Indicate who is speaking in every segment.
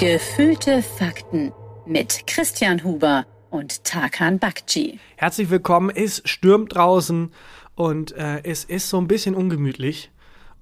Speaker 1: Gefühlte Fakten mit Christian Huber und Tarkan Bakci.
Speaker 2: Herzlich willkommen. Es stürmt draußen und äh, es ist so ein bisschen ungemütlich.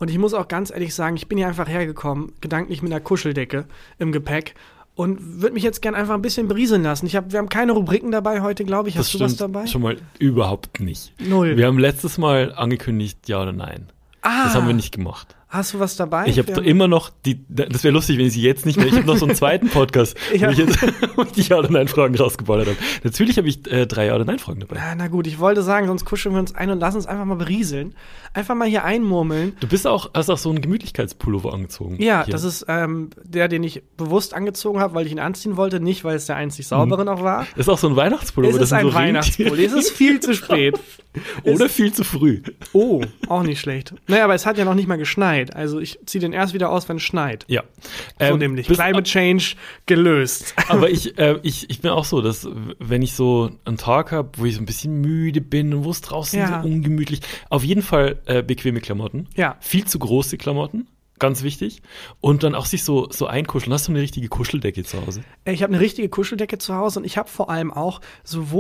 Speaker 2: Und ich muss auch ganz ehrlich sagen, ich bin hier einfach hergekommen, gedanklich mit einer Kuscheldecke im Gepäck und würde mich jetzt gern einfach ein bisschen berieseln lassen. Ich hab, wir haben keine Rubriken dabei heute, glaube ich. Hast
Speaker 3: das
Speaker 2: du was dabei?
Speaker 3: Schon mal überhaupt nicht.
Speaker 2: Null.
Speaker 3: Wir haben letztes Mal angekündigt, ja oder nein.
Speaker 2: Ah.
Speaker 3: Das haben wir nicht gemacht.
Speaker 2: Hast du was dabei?
Speaker 3: Ich habe immer noch die, das wäre lustig, wenn ich sie jetzt nicht mehr, ich habe noch so einen zweiten Podcast,
Speaker 2: Ich
Speaker 3: wo ich jetzt wo ich die Ja oder Nein Fragen rausgeballert habe. Natürlich habe ich äh, drei Ja oder Nein Fragen dabei.
Speaker 2: Ah, na gut, ich wollte sagen, sonst kuscheln wir uns ein und lassen uns einfach mal berieseln. Einfach mal hier einmurmeln.
Speaker 3: Du bist auch, hast auch so einen Gemütlichkeitspullover angezogen.
Speaker 2: Ja,
Speaker 3: Hier.
Speaker 2: das ist ähm, der, den ich bewusst angezogen habe, weil ich ihn anziehen wollte, nicht weil es der einzig saubere noch war.
Speaker 3: ist auch so ein Weihnachtspullover.
Speaker 2: es
Speaker 3: das
Speaker 2: ist ein
Speaker 3: so
Speaker 2: Weihnachtspulli. Es ist viel zu spät.
Speaker 3: Oder viel zu früh.
Speaker 2: Oh, auch nicht schlecht. Naja, aber es hat ja noch nicht mal geschneit. Also ich ziehe den erst wieder aus, wenn es schneit.
Speaker 3: Ja.
Speaker 2: So
Speaker 3: Ähm,
Speaker 2: nämlich.
Speaker 3: bist-
Speaker 2: Climate Change gelöst.
Speaker 3: Aber ich, äh, ich, ich bin auch so, dass wenn ich so einen Tag habe, wo ich so ein bisschen müde bin und wo es draußen
Speaker 2: Ja.
Speaker 3: so ungemütlich, auf jeden Fall äh, bequeme Klamotten.
Speaker 2: Ja.
Speaker 3: Viel zu große Klamotten, ganz wichtig. Und dann auch sich so, so einkuscheln. Hast du eine richtige Kuscheldecke zu Hause?
Speaker 2: Ich habe eine richtige Kuscheldecke zu Hause und ich habe vor allem auch so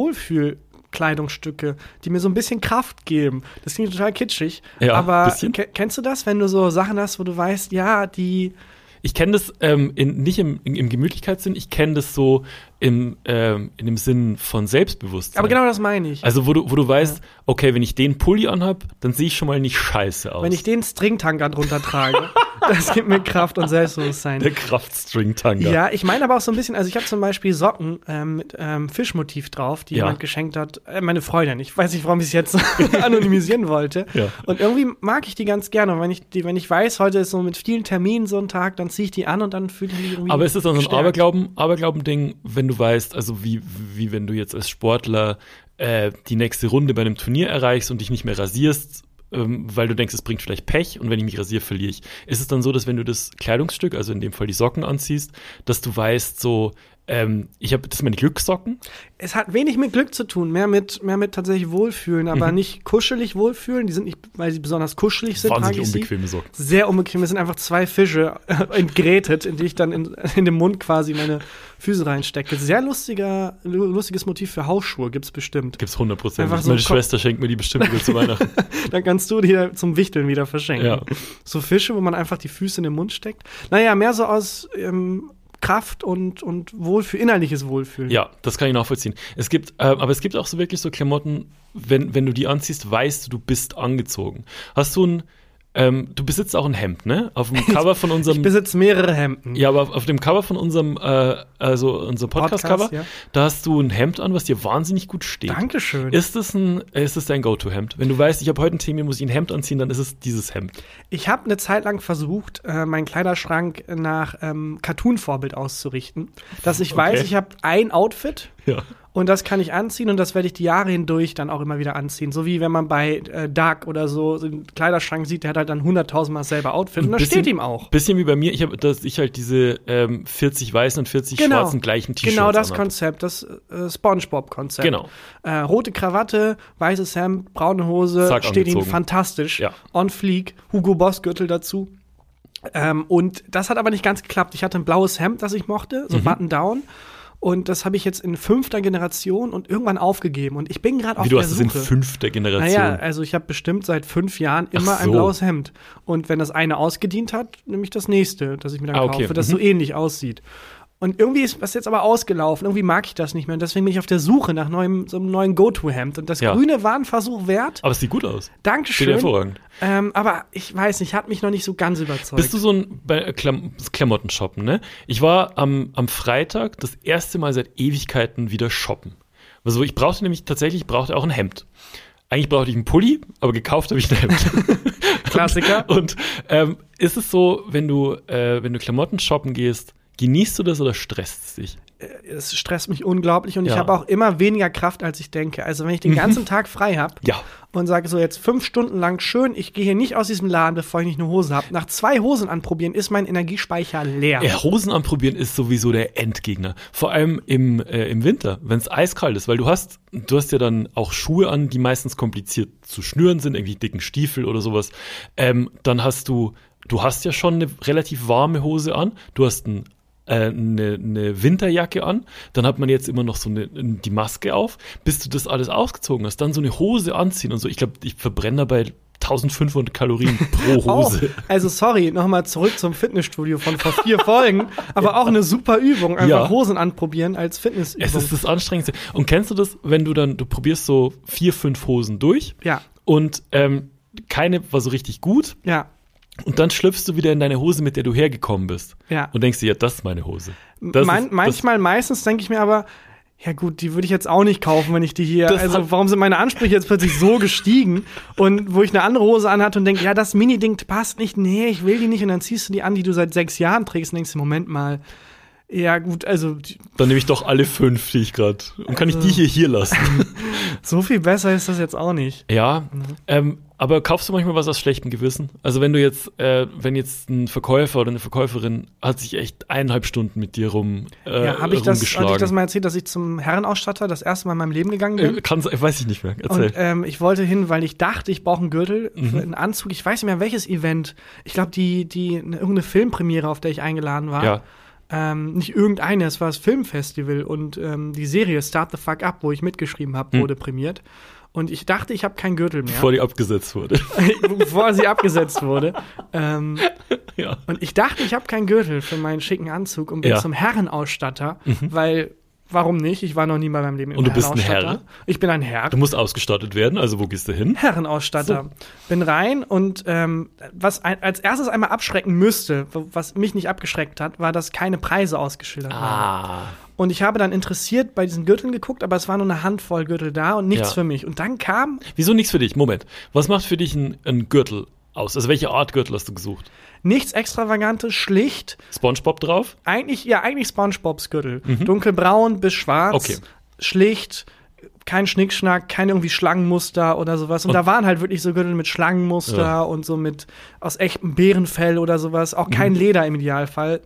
Speaker 2: Wohlfühlkleidungsstücke, die mir so ein bisschen Kraft geben. Das klingt total kitschig.
Speaker 3: Ja,
Speaker 2: aber kennst du das, wenn du so Sachen hast, wo du weißt, ja, die
Speaker 3: Ich kenne das ähm, in, nicht im, im, im Gemütlichkeitssinn, ich kenne das so im, ähm, in dem Sinn von Selbstbewusstsein.
Speaker 2: Aber genau das meine ich.
Speaker 3: Also wo du, wo du weißt, okay, wenn ich den Pulli anhab, dann sehe ich schon mal nicht scheiße aus.
Speaker 2: wenn ich den Stringtanker drunter trage, das gibt mir Kraft und Selbstbewusstsein.
Speaker 3: der Kraftstring-Tanga.
Speaker 2: Ja, ich meine aber auch so ein bisschen, also ich habe zum Beispiel Socken ähm, mit ähm, Fischmotiv drauf, die
Speaker 3: Ja.
Speaker 2: jemand geschenkt hat. Äh, meine Freundin. Ich weiß nicht, warum ich es jetzt anonymisieren wollte.
Speaker 3: Ja.
Speaker 2: Und irgendwie mag ich die ganz gerne. Und wenn ich, die, wenn ich weiß, heute ist so mit vielen Terminen so ein Tag, dann ziehe ich die an und dann fühle ich mich irgendwie.
Speaker 3: Aber ist es dann so ein. Aberglauben, Aberglauben-Ding, wenn du weißt, also wie, wie wenn du jetzt als Sportler äh, die nächste Runde bei einem Turnier erreichst und dich nicht mehr rasierst, ähm, weil du denkst, es bringt vielleicht Pech und wenn ich mich rasiere, verliere ich. Ist es dann so, dass wenn du das Kleidungsstück, also in dem Fall die Socken anziehst, dass du weißt, so, ähm, ich habe, das meine Glückssocken.
Speaker 2: Es hat wenig mit Glück zu tun, mehr mit, mehr mit tatsächlich Wohlfühlen, aber nicht kuschelig wohlfühlen. Die sind nicht, weil sie besonders kuschelig sind.
Speaker 3: Wahnsinnig
Speaker 2: sie.
Speaker 3: unbequeme Socken.
Speaker 2: Sehr unbequem. Es sind einfach zwei Fische entgrätet, in die ich dann in, in den Mund quasi meine Füße reinstecke. Sehr lustiger, lu- lustiges Motiv für Hausschuhe gibt's bestimmt.
Speaker 3: Gibt's 100 Prozent.
Speaker 2: So
Speaker 3: Meine Schwester schenkt mir die bestimmt wieder zu Weihnachten.
Speaker 2: Dann kannst du die zum Wichteln wieder verschenken.
Speaker 3: Ja.
Speaker 2: So Fische, wo man einfach die Füße in den Mund steckt. Naja, mehr so aus ähm, Kraft und, und Wohlfühl, innerliches Wohlfühlen.
Speaker 3: Ja, das kann ich nachvollziehen. Es gibt, äh, aber es gibt auch so wirklich so Klamotten, wenn, wenn du die anziehst, weißt du, du bist angezogen. Hast du ein, ähm, du besitzt auch ein Hemd, ne? Auf dem Cover von
Speaker 2: Ich
Speaker 3: unserem,
Speaker 2: besitze mehrere Hemden.
Speaker 3: ja, aber auf, auf dem Cover von unserem, äh, also unserem Podcast-Cover,
Speaker 2: Podcast, ja.
Speaker 3: da hast du ein Hemd an, was dir wahnsinnig gut steht.
Speaker 2: Dankeschön.
Speaker 3: Ist das ein, ist das dein Go-To-Hemd? Wenn du weißt, ich habe heute einen Termin, muss ich ein Hemd anziehen, dann ist es dieses Hemd.
Speaker 2: Ich habe eine Zeit lang versucht, äh, meinen Kleiderschrank nach ähm, Cartoon-Vorbild auszurichten. Dass ich weiß,
Speaker 3: Okay.
Speaker 2: ich habe ein Outfit
Speaker 3: Ja.
Speaker 2: und das kann ich anziehen und das werde ich die Jahre hindurch dann auch immer wieder anziehen. So wie wenn man bei äh, Dark oder so, einen Kleiderschrank sieht, der hat halt dann hunderttausendmal dasselbe Outfit und das
Speaker 3: Bisschen-
Speaker 2: steht ihm auch.
Speaker 3: Bisschen wie bei mir, ich habe, dass ich halt diese ähm, 40 weißen und 40 schwarzen gleichen T-Shirts
Speaker 2: Genau das
Speaker 3: anhab.
Speaker 2: Konzept, das äh, SpongeBob-Konzept.
Speaker 3: Genau.
Speaker 2: Äh, rote Krawatte, weißes Hemd, braune Hose,
Speaker 3: Zack,
Speaker 2: steht ihm
Speaker 3: angezogen.
Speaker 2: fantastisch.
Speaker 3: Ja.
Speaker 2: On fleek, Hugo Boss Gürtel dazu. Ähm, und das hat aber nicht ganz geklappt. Ich hatte ein blaues Hemd, das ich mochte,
Speaker 3: Mhm.
Speaker 2: so Button Down. Und das habe ich jetzt in fünfter Generation und irgendwann aufgegeben. Und ich bin gerade auf
Speaker 3: Wie du
Speaker 2: der
Speaker 3: hast es in
Speaker 2: Suche.
Speaker 3: fünfter Generation.
Speaker 2: Naja, also ich habe bestimmt seit fünf Jahren immer
Speaker 3: Ach
Speaker 2: ein
Speaker 3: so.
Speaker 2: blaues Hemd. Und wenn das eine ausgedient hat, nehme ich das nächste, das ich mir dann
Speaker 3: Ah, okay.
Speaker 2: kaufe, das
Speaker 3: Mhm.
Speaker 2: so ähnlich aussieht. Und irgendwie ist das jetzt aber ausgelaufen. Irgendwie mag ich das nicht mehr. Und deswegen bin ich auf der Suche nach neuem, so einem neuen Go-To-Hemd. Und das
Speaker 3: Ja.
Speaker 2: Grüne war ein Versuch wert.
Speaker 3: Aber es sieht gut aus. Steht
Speaker 2: Dankeschön.
Speaker 3: hervorragend.
Speaker 2: Ähm, aber ich weiß nicht, hat mich noch nicht so ganz überzeugt.
Speaker 3: Bist du so ein bei äh, Klam Klamotten shoppen, ne? Ich war am, am Freitag das erste Mal seit Ewigkeiten wieder shoppen. Also ich brauchte nämlich tatsächlich, ich brauchte auch ein Hemd. Eigentlich brauchte ich einen Pulli, aber gekauft habe ich ein Hemd.
Speaker 2: Klassiker.
Speaker 3: Und ähm, ist es so, wenn du, äh, wenn du Klamotten shoppen gehst, genießt du das oder stresst es dich?
Speaker 2: es stresst mich unglaublich und ich
Speaker 3: Ja.
Speaker 2: habe auch immer weniger Kraft, als ich denke. Also wenn ich den ganzen Tag frei habe
Speaker 3: Ja.
Speaker 2: und sage so jetzt fünf Stunden lang schön, ich gehe hier nicht aus diesem Laden, bevor ich nicht eine Hose habe. Nach zwei Hosen anprobieren ist mein Energiespeicher leer.
Speaker 3: Ja, Hosen anprobieren ist sowieso der Endgegner. Vor allem im, äh, im Winter, wenn es eiskalt ist, weil du hast, du hast ja dann auch Schuhe an, die meistens kompliziert zu schnüren sind, irgendwie dicken Stiefel oder sowas. Ähm, dann hast du, du hast ja schon eine relativ warme Hose an, du hast ein äh, eine, eine Winterjacke an, dann hat man jetzt immer noch so eine, die Maske auf, bis du das alles ausgezogen hast, dann so eine Hose anziehen und so. Ich glaube, ich verbrenne dabei 1500 Kalorien pro Hose.
Speaker 2: Oh, also sorry, nochmal zurück zum Fitnessstudio von vor vier Folgen, aber auch eine super Übung, einfach
Speaker 3: Ja.
Speaker 2: Hosen anprobieren als Fitnessübung.
Speaker 3: Es ist das Anstrengendste. Und kennst du das, wenn du dann, du probierst so vier, fünf Hosen durch
Speaker 2: ja,
Speaker 3: und ähm, keine war so richtig gut
Speaker 2: ja,
Speaker 3: und dann schlüpfst du wieder in deine Hose, mit der du hergekommen bist.
Speaker 2: ja.
Speaker 3: Und denkst dir, ja, das ist meine Hose. Das
Speaker 2: Man,
Speaker 3: ist-
Speaker 2: manchmal, meistens denke ich mir aber, ja gut, die würde ich jetzt auch nicht kaufen, wenn ich die hier.
Speaker 3: Das
Speaker 2: also warum sind meine Ansprüche jetzt plötzlich so gestiegen? Und wo ich eine andere Hose anhatte und denke, ja, das Mini-Ding passt nicht, nee, ich will die nicht. Und dann ziehst du die an, die du seit sechs Jahren trägst und denkst, Moment mal. Ja, gut, also
Speaker 3: Dann nehme ich doch alle fünf, die ich gerade. Und kann ich die hier hier lassen?
Speaker 2: so viel besser ist das jetzt auch nicht.
Speaker 3: ja.
Speaker 2: Mhm.
Speaker 3: Ähm, aber kaufst du manchmal was aus schlechtem Gewissen? Also wenn du jetzt, äh, wenn jetzt ein Verkäufer oder eine Verkäuferin hat sich echt eineinhalb Stunden mit dir rum äh,
Speaker 2: ja, habe ich, das- hab ich das mal erzählt, dass ich zum Herrenausstatter das erste Mal in meinem Leben gegangen bin?
Speaker 3: äh, kann's, weiß ich nicht mehr. Erzähl.
Speaker 2: Und ähm, ich wollte hin, weil ich dachte, ich brauche einen Gürtel,
Speaker 3: Mhm.
Speaker 2: für einen Anzug. Ich weiß nicht mehr, welches Event. Ich glaube, die, die, eine, irgendeine Filmpremiere, auf der ich eingeladen war.
Speaker 3: ja.
Speaker 2: Ähm, nicht irgendeine, es war das Filmfestival und ähm, die Serie Start the Fuck Up, wo ich mitgeschrieben habe,
Speaker 3: Hm.
Speaker 2: wurde prämiert. Und ich dachte, ich habe keinen Gürtel mehr,
Speaker 3: Bevor die abgesetzt wurde.
Speaker 2: bevor sie abgesetzt wurde. Ähm,
Speaker 3: ja.
Speaker 2: und ich dachte, ich habe keinen Gürtel für meinen schicken Anzug und bin
Speaker 3: Ja. Mhm.
Speaker 2: zum Herrenausstatter, weil, warum nicht? Ich war noch nie bei meinem Leben im
Speaker 3: Und du bist ein. Herr?
Speaker 2: Ich bin ein Herr.
Speaker 3: Du musst ausgestattet werden, also wo gehst du hin?
Speaker 2: Herrenausstatter. Bin rein und ähm, was ein, als erstes einmal abschrecken müsste, was mich nicht abgeschreckt hat, war, dass keine Preise ausgeschildert waren.
Speaker 3: Ah.
Speaker 2: Und ich habe dann interessiert bei diesen Gürteln geguckt, aber es war nur eine Handvoll Gürtel da und nichts
Speaker 3: Ja.
Speaker 2: für mich. Und dann kam
Speaker 3: Wieso nichts für dich? Moment. Was macht für dich ein, ein Gürtel aus? Also welche Art Gürtel hast du gesucht?
Speaker 2: nichts Extravagantes, schlicht.
Speaker 3: Spongebob drauf?
Speaker 2: Eigentlich, ja, eigentlich SpongeBobs Gürtel. Dunkelbraun bis schwarz.
Speaker 3: Mhm. Okay.
Speaker 2: Schlicht. Kein Schnickschnack, kein irgendwie Schlangenmuster oder sowas. Und,
Speaker 3: Und-
Speaker 2: da waren halt wirklich so Gürtel mit Schlangenmuster
Speaker 3: Ja.
Speaker 2: und so mit aus echtem Bärenfell oder sowas. Auch kein
Speaker 3: Mhm.
Speaker 2: Leder im Idealfall.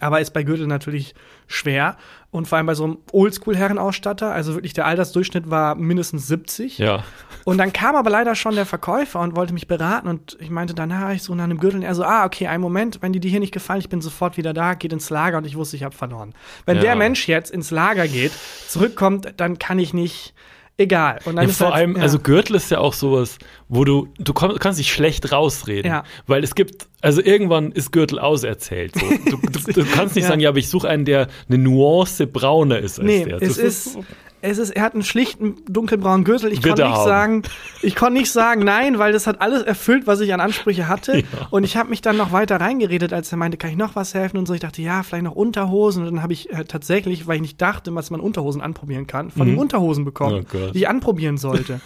Speaker 2: Aber ist bei Gürtel natürlich schwer. Und vor allem bei so einem Oldschool-Herrenausstatter. Also wirklich der Altersdurchschnitt war mindestens 70.
Speaker 3: Ja.
Speaker 2: Und dann kam aber leider schon der Verkäufer und wollte mich beraten und ich meinte danach, ich so nach einem Gürtel und er so, ah, okay, einen Moment, wenn die dir hier nicht gefallen, ich bin sofort wieder da, geht ins Lager und ich wusste, ich habe verloren. Wenn
Speaker 3: Ja.
Speaker 2: der Mensch jetzt ins Lager geht, zurückkommt, dann kann ich nicht, egal. Und dann
Speaker 3: ja
Speaker 2: ist
Speaker 3: vor
Speaker 2: halt,
Speaker 3: allem,
Speaker 2: ja.
Speaker 3: also Gürtel ist ja auch sowas, wo du, du komm, kannst dich schlecht rausreden.
Speaker 2: Ja.
Speaker 3: Weil es gibt, also irgendwann ist Gürtel auserzählt. So. Du, du, du kannst nicht sagen, ja, aber ich suche einen, der eine Nuance brauner ist als
Speaker 2: Nee,
Speaker 3: der.
Speaker 2: es
Speaker 3: Das
Speaker 2: ist, es ist, er hat einen schlichten dunkelbraunen Gürtel. Ich konnte nicht
Speaker 3: haben.
Speaker 2: sagen, ich konnte nicht sagen nein, weil das hat alles erfüllt, was ich an Ansprüche hatte.
Speaker 3: Ja.
Speaker 2: Und ich habe mich dann noch weiter reingeredet, als er meinte, kann ich noch was helfen und so. Ich dachte, ja, vielleicht noch Unterhosen. Und dann habe ich äh, tatsächlich, weil ich nicht dachte, was man Unterhosen anprobieren kann, von ihm Unterhosen bekommen,
Speaker 3: Oh
Speaker 2: die ich anprobieren sollte.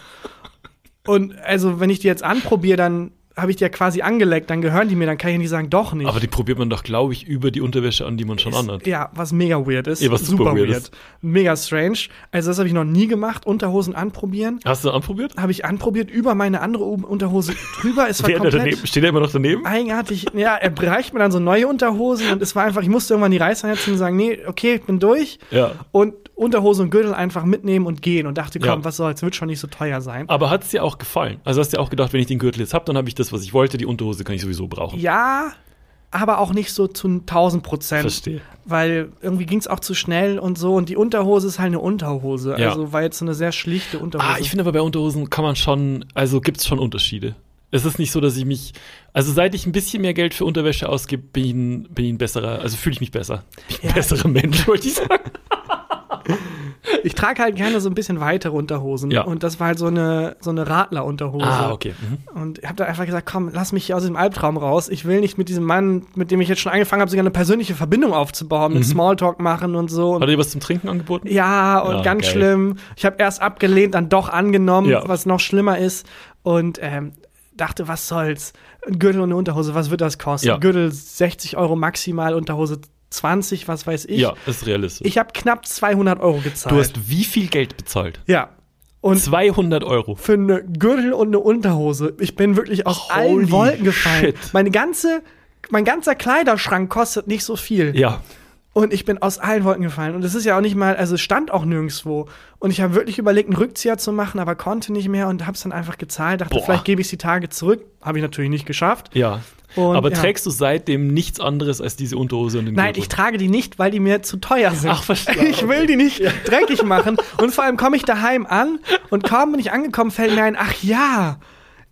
Speaker 2: und also, wenn ich die jetzt anprobiere, dann habe ich die ja quasi angeleckt, dann gehören die mir, dann kann ich nicht sagen, doch nicht.
Speaker 3: aber die probiert man doch, glaube ich, über die Unterwäsche an, die man schon anhat.
Speaker 2: Ja, was mega weird ist.
Speaker 3: Ja, was super weird ist.
Speaker 2: Mega strange. Also das habe ich noch nie gemacht. Unterhosen anprobieren.
Speaker 3: Hast du anprobiert?
Speaker 2: Habe ich anprobiert über meine andere Unterhose drüber. Es war
Speaker 3: Wer da daneben,
Speaker 2: komplett
Speaker 3: steht er immer noch daneben?
Speaker 2: eigenartig. Ja, er bereicht mir dann so neue Unterhosen und es war einfach, ich musste irgendwann die Reißleine ziehen und sagen, nee, okay, ich bin durch.
Speaker 3: Ja.
Speaker 2: Und Unterhose und Gürtel einfach mitnehmen und gehen und dachte, komm,
Speaker 3: Ja.
Speaker 2: was soll's, wird schon nicht so teuer sein.
Speaker 3: Aber hat es dir auch gefallen? Also hast du dir auch gedacht, wenn ich den Gürtel jetzt habe, dann habe ich das, was ich wollte. Die Unterhose kann ich sowieso brauchen.
Speaker 2: Ja, aber auch nicht so zu 1000 Prozent.
Speaker 3: Verstehe.
Speaker 2: Weil irgendwie ging es auch zu schnell und so. Und die Unterhose ist halt eine Unterhose.
Speaker 3: Ja.
Speaker 2: Also war jetzt so eine sehr schlichte Unterhose.
Speaker 3: Ah, ich finde aber bei Unterhosen kann man schon, also gibt es schon Unterschiede. Es ist nicht so, dass ich mich, also seit ich ein bisschen mehr Geld für Unterwäsche ausgebe, bin ich ein, bin ich ein besserer, also fühle ich mich besser. Bin ich ein
Speaker 2: Ja.
Speaker 3: besserer Mensch, wollte ich sagen.
Speaker 2: Ich trage halt gerne so ein bisschen weitere Unterhosen.
Speaker 3: Ja.
Speaker 2: Und das war halt so eine, so eine Radler-Unterhose.
Speaker 3: Ah, okay. Mhm.
Speaker 2: Und ich habe da einfach gesagt, komm, lass mich hier aus diesem Albtraum raus. Ich will nicht mit diesem Mann, mit dem ich jetzt schon angefangen habe, sogar eine persönliche Verbindung aufzubauen, mit Smalltalk machen und so.
Speaker 3: Hat er dir was zum Trinken angeboten?
Speaker 2: Ja, und
Speaker 3: Ah,
Speaker 2: ganz
Speaker 3: geil.
Speaker 2: schlimm. Ich habe erst abgelehnt, dann doch angenommen,
Speaker 3: Ja.
Speaker 2: was noch schlimmer ist. Und ähm, dachte, was soll's? Ein Gürtel und eine Unterhose, was wird das kosten?
Speaker 3: Ja.
Speaker 2: Gürtel 60 Euro maximal, Unterhose 20, was weiß ich.
Speaker 3: Ja, ist realistisch.
Speaker 2: Ich habe knapp 200 Euro gezahlt.
Speaker 3: du hast wie viel Geld bezahlt?
Speaker 2: ja. Und
Speaker 3: 200 Euro.
Speaker 2: für eine Gürtel und eine Unterhose. Ich bin wirklich aus
Speaker 3: Holy
Speaker 2: allen Wolken gefallen.
Speaker 3: shit.
Speaker 2: Meine ganze, mein ganzer Kleiderschrank kostet nicht so viel.
Speaker 3: Ja.
Speaker 2: Und ich bin aus allen Wolken gefallen. Und es ist ja auch nicht mal, also es stand auch nirgendwo. Und ich habe wirklich überlegt, einen Rückzieher zu machen, aber konnte nicht mehr und habe es dann einfach gezahlt. Dachte,
Speaker 3: Boah.
Speaker 2: vielleicht gebe ich die Tage zurück. Habe ich natürlich nicht geschafft.
Speaker 3: Ja.
Speaker 2: Und,
Speaker 3: Aber
Speaker 2: ja.
Speaker 3: trägst du seitdem nichts anderes als diese Unterhose und den
Speaker 2: Nein,
Speaker 3: Gürtel?
Speaker 2: ich trage die nicht, weil die mir zu teuer sind.
Speaker 3: Ach, verstehe.
Speaker 2: Ich will die nicht dreckig machen. Und vor allem komme ich daheim an und kaum bin ich angekommen, fällt mir ein, ach ja,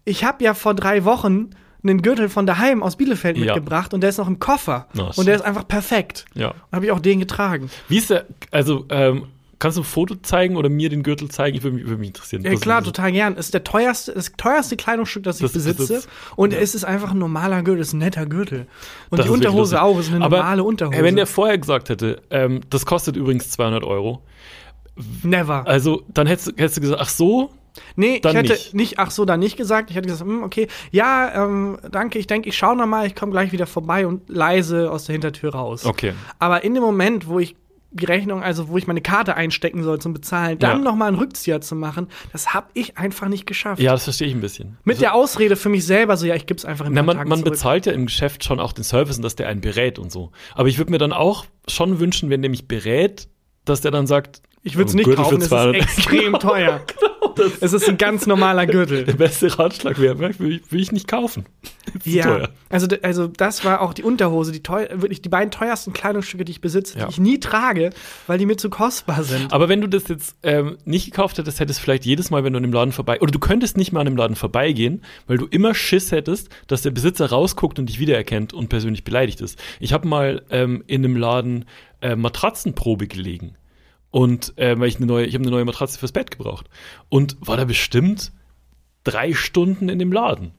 Speaker 2: ich habe ja vor drei Wochen einen Gürtel von daheim aus Bielefeld
Speaker 3: Ja.
Speaker 2: mitgebracht und der ist noch im Koffer.
Speaker 3: Na,
Speaker 2: und der ist einfach perfekt.
Speaker 3: Ja.
Speaker 2: Und habe ich auch den getragen.
Speaker 3: Wie ist der, also, ähm, kannst du ein Foto zeigen oder mir den Gürtel zeigen? Ich würde mich, würde mich interessieren.
Speaker 2: Ja, klar,
Speaker 3: was-
Speaker 2: total gern. Ist der teuerste, das teuerste Kleidungsstück, das ich
Speaker 3: Das-
Speaker 2: besitze.
Speaker 3: das-
Speaker 2: und
Speaker 3: ja.
Speaker 2: es ist einfach ein normaler Gürtel, es ist ein netter Gürtel. Und
Speaker 3: Das
Speaker 2: die Unterhose auch, ist eine
Speaker 3: Aber,
Speaker 2: normale Unterhose.
Speaker 3: äh, Wenn der vorher gesagt hätte, ähm, das kostet übrigens 200 Euro,
Speaker 2: Never.
Speaker 3: also dann hättest, hättest du gesagt, ach so,
Speaker 2: Nee,
Speaker 3: Dann
Speaker 2: ich hätte
Speaker 3: nicht.
Speaker 2: nicht. ach so, dann nicht gesagt. Ich hätte gesagt, hm, okay, ja, ähm, danke, ich denke, ich schaue noch mal, ich komme gleich wieder vorbei und leise aus der Hintertür raus.
Speaker 3: okay.
Speaker 2: Aber in dem Moment, wo ich die Rechnung, also wo ich meine Karte einstecken soll zum Bezahlen, dann
Speaker 3: Ja.
Speaker 2: noch mal einen Rückzieher zu machen, das habe ich einfach nicht geschafft.
Speaker 3: Ja, das verstehe ich ein bisschen.
Speaker 2: Mit der Ausrede für mich selber, so ja, ich gib's einfach in
Speaker 3: Na, man,
Speaker 2: Tagen
Speaker 3: man
Speaker 2: zurück.
Speaker 3: bezahlt ja im Geschäft schon auch den Service und dass der einen berät und so. Aber ich würde mir dann auch schon wünschen, wenn der mich berät, dass der dann sagt,
Speaker 2: Ich würde es
Speaker 3: ein
Speaker 2: nicht
Speaker 3: Gürtel
Speaker 2: kaufen, es ist
Speaker 3: 200
Speaker 2: extrem teuer. es ist ein ganz normaler Gürtel.
Speaker 3: Der beste Ratschlag wäre, will ich, will ich nicht kaufen.
Speaker 2: Ja, also, also das war auch die Unterhose, die teuer, wirklich die beiden teuersten Kleidungsstücke, die ich besitze,
Speaker 3: Ja.
Speaker 2: die ich nie trage, weil die mir zu kostbar sind.
Speaker 3: Aber wenn du das jetzt ähm, nicht gekauft hättest, hättest du vielleicht jedes Mal, wenn du an dem Laden vorbei, oder du könntest nicht mal an dem Laden vorbeigehen, weil du immer Schiss hättest, dass der Besitzer rausguckt und dich wiedererkennt und persönlich beleidigt ist. Ich habe mal ähm, in einem Laden äh, Matratzenprobe gelegen. Und äh, weil ich eine neue, ich habe eine neue Matratze fürs Bett gebraucht. Und war da bestimmt drei Stunden in dem Laden.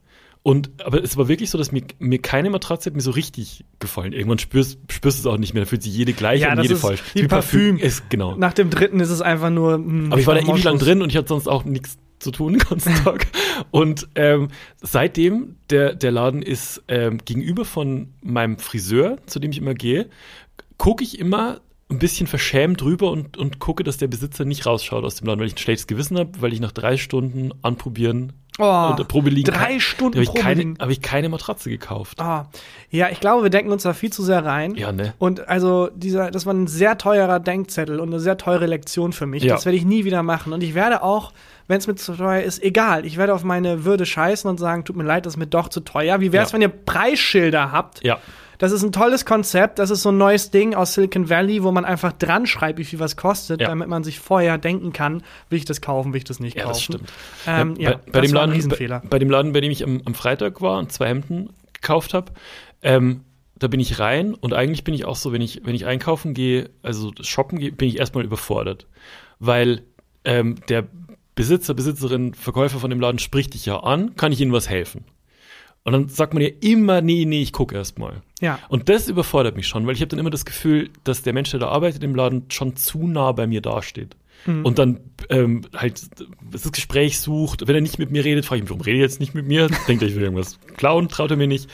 Speaker 3: Und, aber es war wirklich so, dass mir, mir keine Matratze hat mir so richtig gefallen. Irgendwann spürst, spürst du es auch nicht mehr. Da fühlt sich jede gleich
Speaker 2: Ja,
Speaker 3: an,
Speaker 2: das
Speaker 3: jede falsch.
Speaker 2: wie Parfüm.
Speaker 3: Ist, genau.
Speaker 2: Nach dem dritten ist es einfach nur. hm,
Speaker 3: Aber ich war da ewig lang drin und ich hatte sonst auch nichts zu tun den ganzen Tag. Und ähm, seitdem, der, der Laden ist ähm, gegenüber von meinem Friseur, zu dem ich immer gehe, gucke ich immer ein bisschen verschämt drüber und, und gucke, dass der Besitzer nicht rausschaut aus dem Laden, weil ich ein schlechtes Gewissen habe, weil ich nach drei Stunden anprobieren
Speaker 2: Oh,
Speaker 3: und Probe liegen
Speaker 2: drei Stunden
Speaker 3: habe ich, keine,
Speaker 2: liegen.
Speaker 3: hab ich keine Matratze gekauft.
Speaker 2: Ah, ja, ich glaube, wir denken uns da viel zu sehr rein.
Speaker 3: Ja, ne?
Speaker 2: Und also dieser, das war ein sehr teurer Denkzettel und eine sehr teure Lektion für mich.
Speaker 3: Ja.
Speaker 2: Das werde ich nie wieder machen. Und ich werde auch, wenn es mir zu teuer ist, egal. Ich werde auf meine Würde scheißen und sagen, tut mir leid, das ist mir doch zu teuer. Wie wäre es,
Speaker 3: Ja.
Speaker 2: wenn ihr Preisschilder habt?
Speaker 3: Ja.
Speaker 2: Das ist ein tolles Konzept. Das ist so ein neues Ding aus Silicon Valley, wo man einfach dran schreibt, wie viel was kostet,
Speaker 3: Ja.
Speaker 2: damit man sich vorher denken kann, will ich das kaufen, will ich das nicht
Speaker 3: Ja,
Speaker 2: kaufen.
Speaker 3: das stimmt.
Speaker 2: Ähm, ja,
Speaker 3: bei, bei
Speaker 2: das
Speaker 3: dem Laden,
Speaker 2: Riesenfehler.
Speaker 3: Bei, bei dem Laden, bei dem ich am, am Freitag war und zwei Hemden gekauft habe, ähm, da bin ich rein und eigentlich bin ich auch so, wenn ich, wenn ich einkaufen gehe, also shoppen gehe, bin ich erstmal überfordert. Weil ähm, der Besitzer, Besitzerin, Verkäufer von dem Laden spricht dich ja an, kann ich Ihnen was helfen? Und dann sagt man ja immer, nee, nee, ich gucke erst mal.
Speaker 2: Ja.
Speaker 3: Und das überfordert mich schon, weil ich habe dann immer das Gefühl, dass der Mensch, der da arbeitet im Laden, schon zu nah bei mir dasteht.
Speaker 2: Mhm.
Speaker 3: Und dann ähm, halt das Gespräch sucht. Wenn er nicht mit mir redet, frage ich mich, warum redet er jetzt nicht mit mir? Denkt er, ich will irgendwas klauen, traut er mir nicht.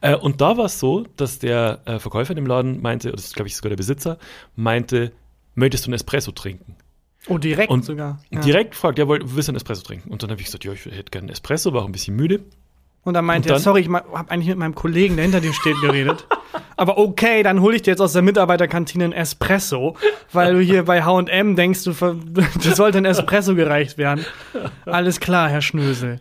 Speaker 3: Äh, und da war es so, dass der äh, Verkäufer in dem Laden meinte, oder das ist, glaube ich, sogar der Besitzer, meinte, möchtest du einen Espresso trinken?
Speaker 2: Oh, direkt
Speaker 3: Und
Speaker 2: sogar. Ja.
Speaker 3: Direkt fragt, ja, wollt- willst du einen Espresso trinken? Und dann habe ich gesagt, ja, ich hätte gerne einen Espresso, war auch ein bisschen müde.
Speaker 2: Und dann meinte er, sorry, ich habe eigentlich mit meinem Kollegen, der hinter dir steht, geredet. Aber okay, dann hole ich dir jetzt aus der Mitarbeiterkantine einen Espresso, weil du hier bei H&M denkst, du, dir sollte ein Espresso gereicht werden. Alles klar, Herr Schnösel.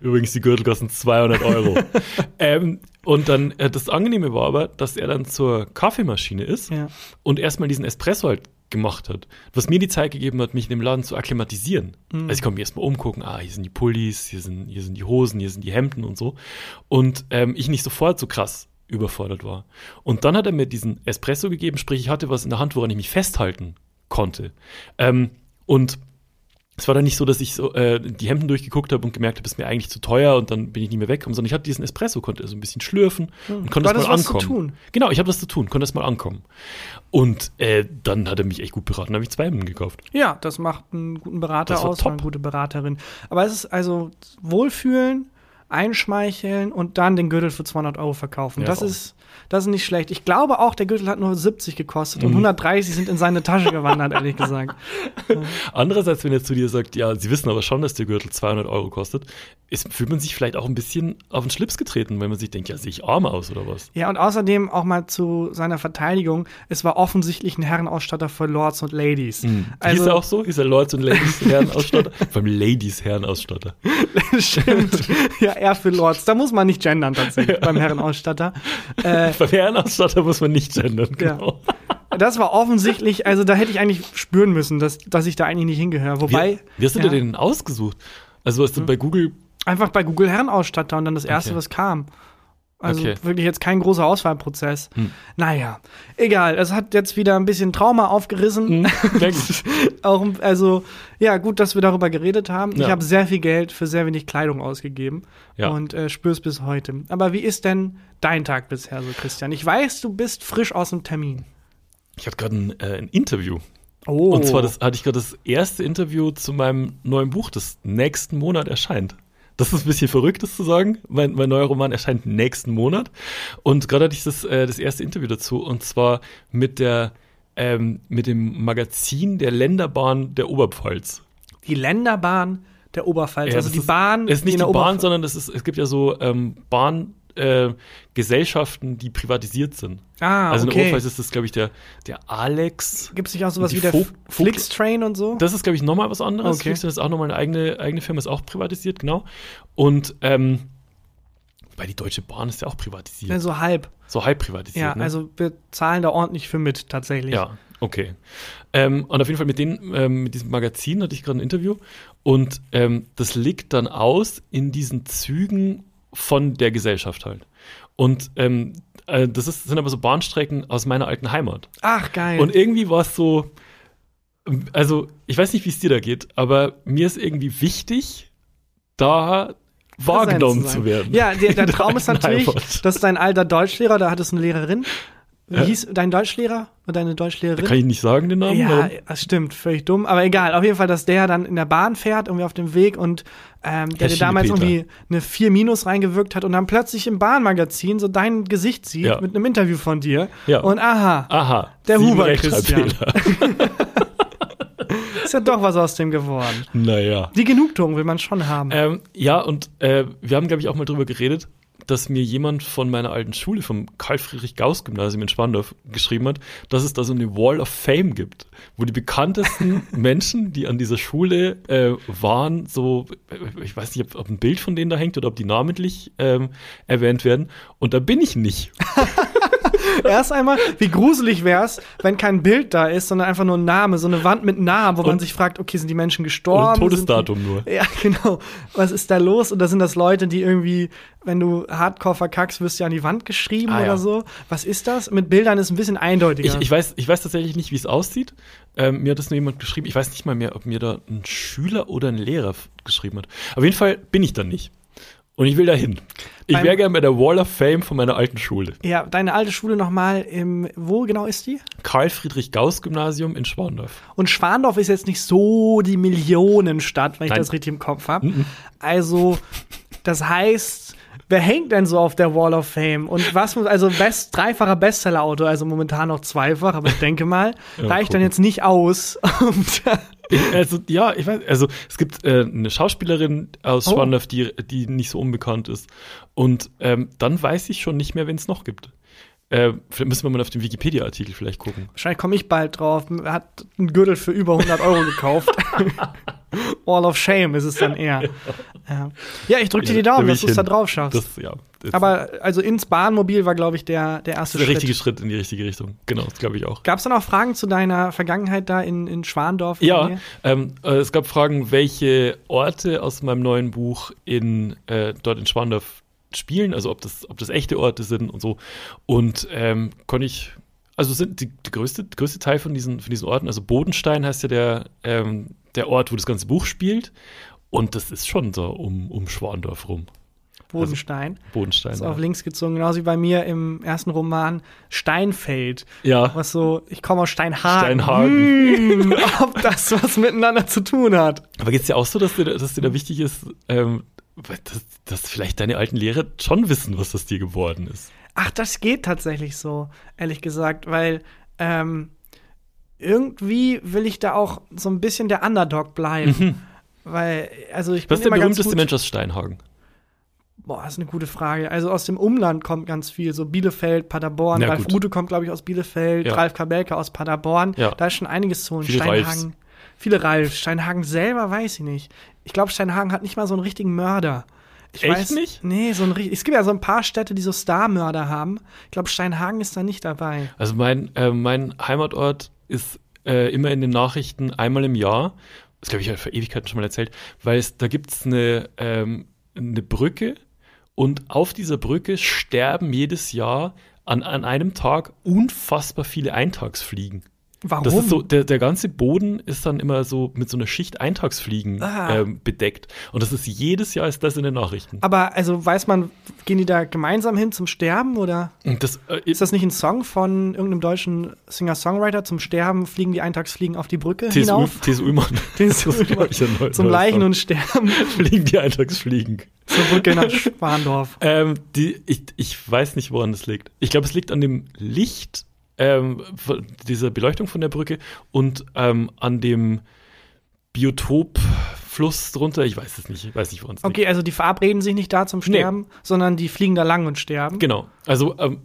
Speaker 3: Übrigens, die Gürtel kosten 200 Euro. ähm, und dann, äh, das Angenehme war aber, dass er dann zur Kaffeemaschine ist
Speaker 2: Ja.
Speaker 3: und erstmal diesen Espresso halt gemacht hat. Was mir die Zeit gegeben hat, mich in dem Laden zu akklimatisieren. Also ich konnte mir erstmal umgucken, ah, hier sind die Pullis, hier sind, hier sind die Hosen, hier sind die Hemden und so. Und ähm, ich nicht sofort so krass überfordert war. Und dann hat er mir diesen Espresso gegeben, sprich, ich hatte was in der Hand, woran ich mich festhalten konnte. Ähm, und es war dann nicht so, dass ich so äh, die Hemden durchgeguckt habe und gemerkt habe, ist mir eigentlich zu teuer und dann bin ich nicht mehr weggekommen, sondern ich hatte diesen Espresso, konnte also ein bisschen schlürfen und konnte
Speaker 2: War
Speaker 3: das
Speaker 2: das
Speaker 3: mal
Speaker 2: zu
Speaker 3: ankommen.
Speaker 2: tun?
Speaker 3: Genau, ich habe das zu tun, konnte das mal ankommen. Und äh, dann hat er mich echt gut beraten, habe ich zwei Hemden gekauft.
Speaker 2: Ja, das macht einen guten Berater
Speaker 3: Das
Speaker 2: aus,
Speaker 3: top.
Speaker 2: eine gute Beraterin. Aber es ist also Wohlfühlen, einschmeicheln und dann den Gürtel für 200 Euro verkaufen.
Speaker 3: Ja,
Speaker 2: das
Speaker 3: auch.
Speaker 2: ist das ist nicht schlecht. Ich glaube auch, der Gürtel hat nur 70 gekostet und
Speaker 3: Mhm.
Speaker 2: 130 sind in seine Tasche gewandert, ehrlich gesagt.
Speaker 3: Andererseits, wenn er zu dir sagt, ja, sie wissen aber schon, dass der Gürtel 200 Euro kostet, ist, fühlt man sich vielleicht auch ein bisschen auf den Schlips getreten, wenn man sich denkt, ja, sehe ich arm aus oder was?
Speaker 2: Ja, und außerdem auch mal zu seiner Verteidigung, es war offensichtlich ein Herrenausstatter für Lords und Ladies.
Speaker 3: Hm.
Speaker 2: Also-
Speaker 3: Hieß er auch so? Hieß er Lords und Ladies Herrenausstatter? Allem Ladies Herrenausstatter.
Speaker 2: Stimmt. ja, eher für Lords. Da muss man nicht gendern tatsächlich beim Herrenausstatter. Äh,
Speaker 3: Beim Herrenausstatter muss man nicht gendern,
Speaker 2: Ja.
Speaker 3: genau.
Speaker 2: das war offensichtlich, also da hätte ich eigentlich spüren müssen, dass, dass ich da eigentlich nicht hingehöre. Wobei,
Speaker 3: wie, wie hast du
Speaker 2: ja,
Speaker 3: dir den ausgesucht? Also hast du bei Google
Speaker 2: einfach bei Google Herrenausstatter und dann das erste,
Speaker 3: Okay.
Speaker 2: was kam. Also
Speaker 3: Okay.
Speaker 2: wirklich jetzt kein großer Auswahlprozess.
Speaker 3: Hm.
Speaker 2: Naja, egal. Es hat jetzt wieder ein bisschen Trauma aufgerissen.
Speaker 3: Gut.
Speaker 2: Auch, also, ja, gut, dass wir darüber geredet haben. Ich
Speaker 3: Ja.
Speaker 2: habe sehr viel Geld für sehr wenig Kleidung ausgegeben
Speaker 3: Ja.
Speaker 2: und äh, spür's bis heute. Aber wie ist denn dein Tag bisher so, Christian? Ich weiß, du bist frisch aus dem Termin.
Speaker 3: Ich hatte gerade ein, äh, ein Interview.
Speaker 2: Oh.
Speaker 3: Und zwar das, hatte ich gerade das erste Interview zu meinem neuen Buch, das nächsten Monat erscheint. Das ist ein bisschen verrückt, das zu sagen. Mein, mein neuer Roman erscheint nächsten Monat. Und gerade hatte ich das, äh, das erste Interview dazu, und zwar mit der ähm, mit dem Magazin der Länderbahn der Oberpfalz.
Speaker 2: die Länderbahn der Oberpfalz.
Speaker 3: Ja,
Speaker 2: also die
Speaker 3: ist-
Speaker 2: Bahn.
Speaker 3: Es ist nicht
Speaker 2: in
Speaker 3: die
Speaker 2: der
Speaker 3: Bahn,
Speaker 2: Oberpfalz.
Speaker 3: sondern es, ist, es gibt ja so ähm, Bahngesellschaften, äh, Gesellschaften, die privatisiert sind.
Speaker 2: Ah,
Speaker 3: also in
Speaker 2: okay.
Speaker 3: Oberpfalz ist das, glaube ich, der, der Alex.
Speaker 2: Gibt es nicht auch sowas wie der Flixtrain und so?
Speaker 3: Das ist, glaube ich, nochmal was anderes.
Speaker 2: Okay.
Speaker 3: Flixtrain ist auch nochmal eine eigene, eigene Firma, ist auch privatisiert, genau. Und ähm, weil die Deutsche Bahn ist ja auch privatisiert.
Speaker 2: Ja, so halb.
Speaker 3: so halb privatisiert.
Speaker 2: Ja,
Speaker 3: ne?
Speaker 2: also wir zahlen da ordentlich für mit, tatsächlich.
Speaker 3: Ja, okay. Ähm, und auf jeden Fall mit, den, ähm, mit diesem Magazin hatte ich gerade ein Interview. Und ähm, das liegt dann aus in diesen Zügen von der Gesellschaft halt. Und ähm, äh, das ist, sind aber so Bahnstrecken aus meiner alten Heimat.
Speaker 2: Ach, geil.
Speaker 3: Und irgendwie war es so, also ich weiß nicht, wie es dir da geht, aber mir ist irgendwie wichtig, da wahrgenommen
Speaker 2: Präsent
Speaker 3: zu werden.
Speaker 2: Ja, der, der Traum ist natürlich, dass dein alter Deutschlehrer, da hattest du eine Lehrerin. Wie
Speaker 3: Ja.
Speaker 2: hieß dein Deutschlehrer oder deine Deutschlehrerin?
Speaker 3: Kann ich nicht sagen, den Namen?
Speaker 2: ja, das stimmt, völlig dumm. Aber egal, auf jeden Fall, dass der dann in der Bahn fährt, irgendwie auf dem Weg und ähm, der dir damals
Speaker 3: Schielepeter.
Speaker 2: irgendwie eine 4 Minus reingewirkt hat und dann plötzlich im Bahnmagazin so dein Gesicht sieht
Speaker 3: Ja.
Speaker 2: mit einem Interview von dir.
Speaker 3: Ja.
Speaker 2: Und aha,
Speaker 3: Aha,
Speaker 2: Der Huber
Speaker 3: Rechtschreibfehler.
Speaker 2: ist ja doch was aus dem geworden.
Speaker 3: naja.
Speaker 2: Die Genugtuung will man schon haben.
Speaker 3: Ähm, ja, und äh, wir haben, glaube ich, auch mal drüber geredet, dass mir jemand von meiner alten Schule, vom Karl-Friedrich-Gauss-Gymnasium in Spandau, geschrieben hat, dass es da so eine Wall of Fame gibt, wo die bekanntesten Menschen, die an dieser Schule äh, waren, so, äh, ich weiß nicht, ob, ob ein Bild von denen da hängt oder ob die namentlich ähm, erwähnt werden. Und da bin ich nicht.
Speaker 2: Erst einmal, wie gruselig wär's, wenn kein Bild da ist, sondern einfach nur ein Name, so eine Wand mit Namen, wo man
Speaker 3: Und-
Speaker 2: sich fragt, okay, sind die Menschen
Speaker 3: Und
Speaker 2: gestorben?
Speaker 3: Todesdatum nur.
Speaker 2: Die, ja, genau. Was ist da los? Oder sind das Leute, die irgendwie, wenn du Hardcore verkackst, wirst du ja an die Wand geschrieben
Speaker 3: Ah,
Speaker 2: oder
Speaker 3: ja.
Speaker 2: so? Was ist das? Mit Bildern ist ein bisschen eindeutiger.
Speaker 3: Ich, ich, weiß, ich weiß tatsächlich nicht, wie es aussieht. Ähm, mir hat das nur jemand geschrieben. Ich weiß nicht mal mehr, ob mir da ein Schüler oder ein Lehrer geschrieben hat. Auf jeden Fall bin ich da nicht. Und ich will da hin. Ich wäre gerne bei der Wall of Fame von meiner alten Schule.
Speaker 2: ja, deine alte Schule nochmal im, wo genau ist die?
Speaker 3: Karl-Friedrich-Gauss-Gymnasium in Schwandorf.
Speaker 2: Und Schwandorf ist jetzt nicht so die Millionenstadt, wenn ich
Speaker 3: Nein.
Speaker 2: das richtig im Kopf habe. Also, das heißt, wer hängt denn so auf der Wall of Fame? Und was, muss- also best, dreifacher Bestseller-Autor, also momentan noch zweifach, aber ich denke mal,
Speaker 3: Ja,
Speaker 2: reicht dann jetzt nicht aus.
Speaker 3: Also, ja, ich weiß, also es gibt äh, eine Schauspielerin aus
Speaker 2: Oh.
Speaker 3: Schwandorf, die, die nicht so unbekannt ist. Und ähm, dann weiß ich schon nicht mehr, wen es noch gibt. Äh, vielleicht müssen wir mal auf den Wikipedia-Artikel vielleicht gucken.
Speaker 2: wahrscheinlich komme ich bald drauf. Hat einen Gürtel für über 100 Euro gekauft. Wall of Shame ist es dann eher. Ja, ja ich drücke dir die
Speaker 3: da
Speaker 2: Daumen,
Speaker 3: will
Speaker 2: dass du es da drauf schaffst.
Speaker 3: Das, ja,
Speaker 2: aber also ins Bahnmobil war, glaube ich, der, der erste
Speaker 3: der
Speaker 2: Schritt.
Speaker 3: richtige Schritt in die richtige Richtung. Genau, das glaube ich auch.
Speaker 2: Gab es dann auch Fragen zu deiner Vergangenheit da in, in Schwandorf? in der
Speaker 3: Ja, ähm, äh, es gab Fragen, welche Orte aus meinem neuen Buch in, äh, dort in Schwandorf spielen, also ob das, ob das echte Orte sind und so. Und ähm, konnte ich, also sind die, die größte, der größte Teil von diesen, von diesen Orten, also Bodenstein heißt ja der, ähm, der Ort, wo das ganze Buch spielt. Und das ist schon so um, um Schwandorf rum.
Speaker 2: Bodenstein.
Speaker 3: Bodenstein.
Speaker 2: ist
Speaker 3: ja.
Speaker 2: auf links gezogen, genauso wie bei mir im ersten Roman Steinfeld.
Speaker 3: ja.
Speaker 2: Was so, ich komme aus Steinhagen.
Speaker 3: Steinhagen.
Speaker 2: Hm, ob das was miteinander zu tun hat.
Speaker 3: Aber geht es dir auch so, dass dir, dass dir da wichtig ist, ähm, dass, dass vielleicht deine alten Lehrer schon wissen, was das dir geworden ist.
Speaker 2: Ach, das geht tatsächlich so, ehrlich gesagt, weil ähm, irgendwie will ich da auch so ein bisschen der Underdog bleiben. Weil, also ich
Speaker 3: Was ist der berühmteste Mensch aus Steinhagen?
Speaker 2: Boah, das ist eine gute Frage. Also aus dem Umland kommt ganz viel, so Bielefeld, Paderborn.
Speaker 3: Ja,
Speaker 2: Ralf
Speaker 3: gut.
Speaker 2: Rute kommt, glaube ich, aus Bielefeld.
Speaker 3: Ja.
Speaker 2: Ralf Kabelke aus Paderborn.
Speaker 3: Ja.
Speaker 2: Da ist schon einiges zu.
Speaker 3: Viele
Speaker 2: Steinhagen.
Speaker 3: Ralfs.
Speaker 2: Viele Ralfs. Steinhagen selber weiß ich nicht. Ich glaube, Steinhagen hat nicht mal so einen richtigen Mörder. Ich
Speaker 3: Echt
Speaker 2: weiß,
Speaker 3: nicht?
Speaker 2: Nee, so ein richtig. Es gibt ja so ein paar Städte, die so Star-Mörder haben. Ich glaube, Steinhagen ist da nicht dabei.
Speaker 3: Also mein, äh, mein Heimatort ist äh, immer in den Nachrichten einmal im Jahr. Das glaube ich habe ich vor Ewigkeiten schon mal erzählt, weil es da gibt es eine, ähm, eine Brücke und auf dieser Brücke sterben jedes Jahr an, an einem Tag unfassbar viele Eintagsfliegen.
Speaker 2: Warum?
Speaker 3: Das ist so, der, der ganze Boden ist dann immer so mit so einer Schicht Eintagsfliegen ähm, bedeckt. Und das ist jedes Jahr ist das in den Nachrichten.
Speaker 2: Aber also weiß man, gehen die da gemeinsam hin zum Sterben oder
Speaker 3: das, äh,
Speaker 2: ist das nicht ein Song von irgendeinem deutschen Singer-Songwriter? Zum Sterben fliegen die Eintagsfliegen auf die Brücke
Speaker 3: TSU,
Speaker 2: hinauf?
Speaker 3: TSU Ullmann. Ein neuer-
Speaker 2: Zum Leichen und Sterben
Speaker 3: fliegen die Eintagsfliegen.
Speaker 2: zur Brücke nach Spahndorf.
Speaker 3: Ähm, die, ich, ich weiß nicht, woran das liegt. Ich glaube, es liegt an dem Licht ähm, dieser Beleuchtung von der Brücke und ähm, an dem Biotopfluss drunter. Ich weiß es nicht. Ich weiß nicht, woran es liegt.
Speaker 2: Okay, also die verabreden sich nicht da zum Sterben, sondern die fliegen da lang und sterben.
Speaker 3: Genau. Also, ähm,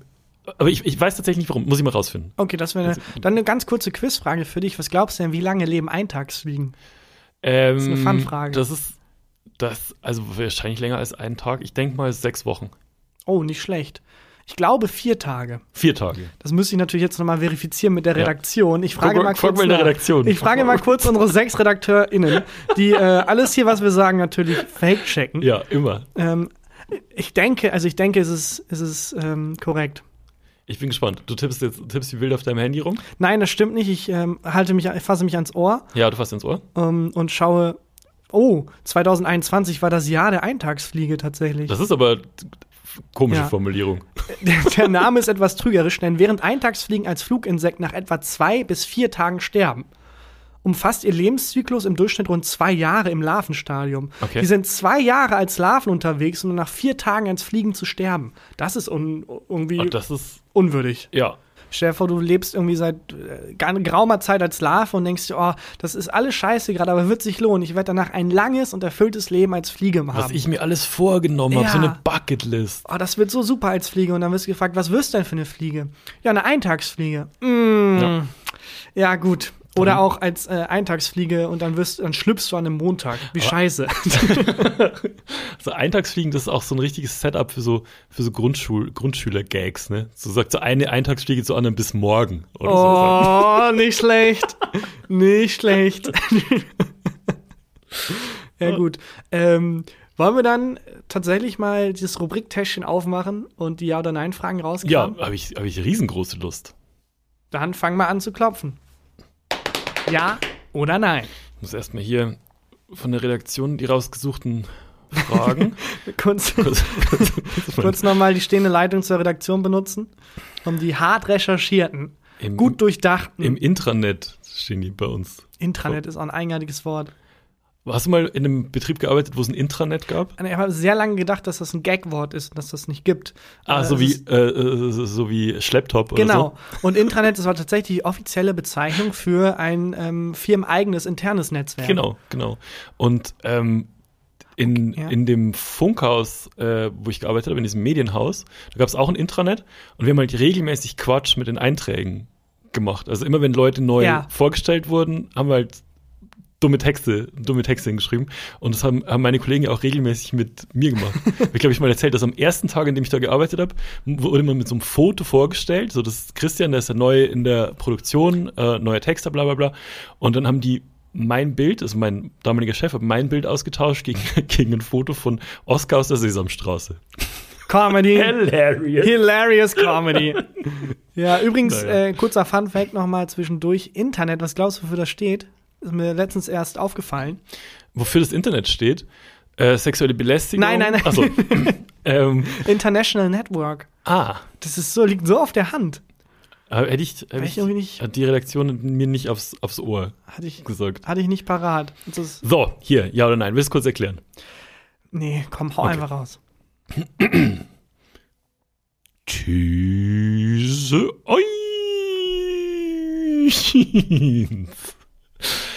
Speaker 3: aber ich, ich weiß tatsächlich nicht, warum. Muss ich mal rausfinden.
Speaker 2: Okay, das wäre
Speaker 3: Also,
Speaker 2: dann eine ganz kurze Quizfrage für dich. Was glaubst du denn, wie lange leben Eintagsfliegen?
Speaker 3: Ähm,
Speaker 2: ist eine Fun-Frage.
Speaker 3: Das ist das, also wahrscheinlich länger als einen Tag. Ich denke mal sechs Wochen.
Speaker 2: Oh, nicht schlecht. Ich glaube vier Tage.
Speaker 3: Vier Tage.
Speaker 2: Das müsste ich natürlich jetzt nochmal verifizieren mit der Redaktion. Ich frage
Speaker 3: Frag-
Speaker 2: mal
Speaker 3: frag
Speaker 2: kurz
Speaker 3: mal. Redaktion.
Speaker 2: Ich frage mal kurz unsere sechs RedakteurInnen, die äh, alles hier, was wir sagen, natürlich fake checken.
Speaker 3: Ja, immer.
Speaker 2: Ähm, ich denke, also ich denke, es ist, es ist ähm, korrekt.
Speaker 3: Ich bin gespannt. Du tippst jetzt tippst wie wild auf deinem Handy rum?
Speaker 2: Nein, das stimmt nicht. Ich ähm, halte mich, ich fasse mich ans Ohr
Speaker 3: Ja, du fasst ins Ohr.
Speaker 2: ähm, und schaue. Oh, 2021 war das Jahr der Eintagsfliege tatsächlich.
Speaker 3: Das ist aber komische
Speaker 2: Ja.
Speaker 3: Formulierung.
Speaker 2: Der, Name ist etwas trügerisch, denn während Eintagsfliegen als Fluginsekt nach etwa zwei bis vier Tagen sterben, umfasst ihr Lebenszyklus im Durchschnitt rund zwei Jahre im Larvenstadium.
Speaker 3: Okay.
Speaker 2: Die sind zwei Jahre als Larven unterwegs, um nach vier Tagen als Fliegen zu sterben. Das ist un irgendwie
Speaker 3: das ist,
Speaker 2: unwürdig.
Speaker 3: ja.
Speaker 2: Stell dir vor, du lebst irgendwie seit äh, geraumer Zeit als Larve und denkst dir, oh, das ist alles scheiße gerade, aber wird sich lohnen. Ich werde danach ein langes und erfülltes Leben als Fliege haben.
Speaker 3: Was ich mir alles vorgenommen habe,
Speaker 2: Ja.
Speaker 3: so eine Bucketlist.
Speaker 2: oh, das wird so super als Fliege. Und dann wirst du gefragt, was wirst du denn für eine Fliege? Ja, eine Eintagsfliege. Mm.
Speaker 3: Ja.
Speaker 2: Ja. gut. Oder auch als äh, Eintagsfliege und dann wirst dann schlüpfst du an einem Montag. Wie scheiße.
Speaker 3: So Eintagsfliegen, das ist auch so ein richtiges Setup für so, für so Grundschul Grundschüler-Gags, ne? So sagt so eine Eintagsfliege zur anderen bis morgen. Oder so.
Speaker 2: oh, nicht schlecht. nicht schlecht. ja, gut. Ähm, wollen wir dann tatsächlich mal dieses Rubriktäschchen aufmachen und die Ja- oder Nein-Fragen
Speaker 3: Ja,
Speaker 2: rauskramen?
Speaker 3: habe ich, hab ich riesengroße Lust.
Speaker 2: Dann fang mal an zu klopfen. Ja oder nein?
Speaker 3: Ich muss erstmal hier von der Redaktion die rausgesuchten Fragen.
Speaker 2: Kurz,
Speaker 3: kurz, kurz,
Speaker 2: kurz nochmal die stehende Leitung zur Redaktion benutzen, um die hart recherchierten,
Speaker 3: Im,
Speaker 2: gut durchdachten.
Speaker 3: Im Intranet stehen die bei uns.
Speaker 2: Intranet ist auch ein eigenartiges Wort.
Speaker 3: Hast du mal in einem Betrieb gearbeitet, wo es ein Intranet gab?
Speaker 2: Ich habe sehr lange gedacht, dass das ein Gagwort ist und dass das nicht gibt.
Speaker 3: Ah,
Speaker 2: Äh,
Speaker 3: so wie, äh, äh, so wie Schlepptop oder
Speaker 2: Genau.
Speaker 3: so?
Speaker 2: Und Intranet, das war tatsächlich die offizielle Bezeichnung für ein ähm, firmeneigenes internes Netzwerk.
Speaker 3: Genau, genau. Und ähm, in,
Speaker 2: Ja.
Speaker 3: in dem Funkhaus, äh, wo ich gearbeitet habe, in diesem Medienhaus, da gab es auch ein Intranet und wir haben halt regelmäßig Quatsch mit den Einträgen gemacht. Also immer wenn Leute neu
Speaker 2: Ja.
Speaker 3: vorgestellt wurden, haben wir halt dumme Texte, dumme Texte hingeschrieben. Und das haben, haben meine Kollegen ja auch regelmäßig mit mir gemacht. ich glaube, ich mal erzählt, dass am ersten Tag, an dem ich da gearbeitet habe, wurde man mit so einem Foto vorgestellt. So, das ist Christian, der ist ja neu in der Produktion, äh, neuer Texter, bla bla bla. Und dann haben die mein Bild, also mein damaliger Chef, hat mein Bild ausgetauscht gegen, gegen ein Foto von Oscar aus der Sesamstraße.
Speaker 2: Comedy.
Speaker 3: Hilarious.
Speaker 2: Hilarious Comedy. ja, übrigens,
Speaker 3: Naja.
Speaker 2: äh, kurzer Fun Fact nochmal zwischendurch. Internet, was glaubst du, wofür das steht? Ist mir letztens erst aufgefallen.
Speaker 3: Wofür das Internet steht? Äh, sexuelle Belästigung?
Speaker 2: Nein, nein, nein.
Speaker 3: Achso. ähm,
Speaker 2: International Network.
Speaker 3: ah,
Speaker 2: Das ist so, liegt so auf der Hand.
Speaker 3: aber hätte ich, hätte
Speaker 2: ich irgendwie nicht-
Speaker 3: hat die Redaktion mir nicht aufs, aufs Ohr
Speaker 2: Hatte ich,
Speaker 3: gesagt.
Speaker 2: hatte ich nicht parat. Das
Speaker 3: So, hier, ja oder nein, willst du kurz erklären?
Speaker 2: Nee, komm, hau
Speaker 3: Okay.
Speaker 2: einfach raus.
Speaker 3: These 1.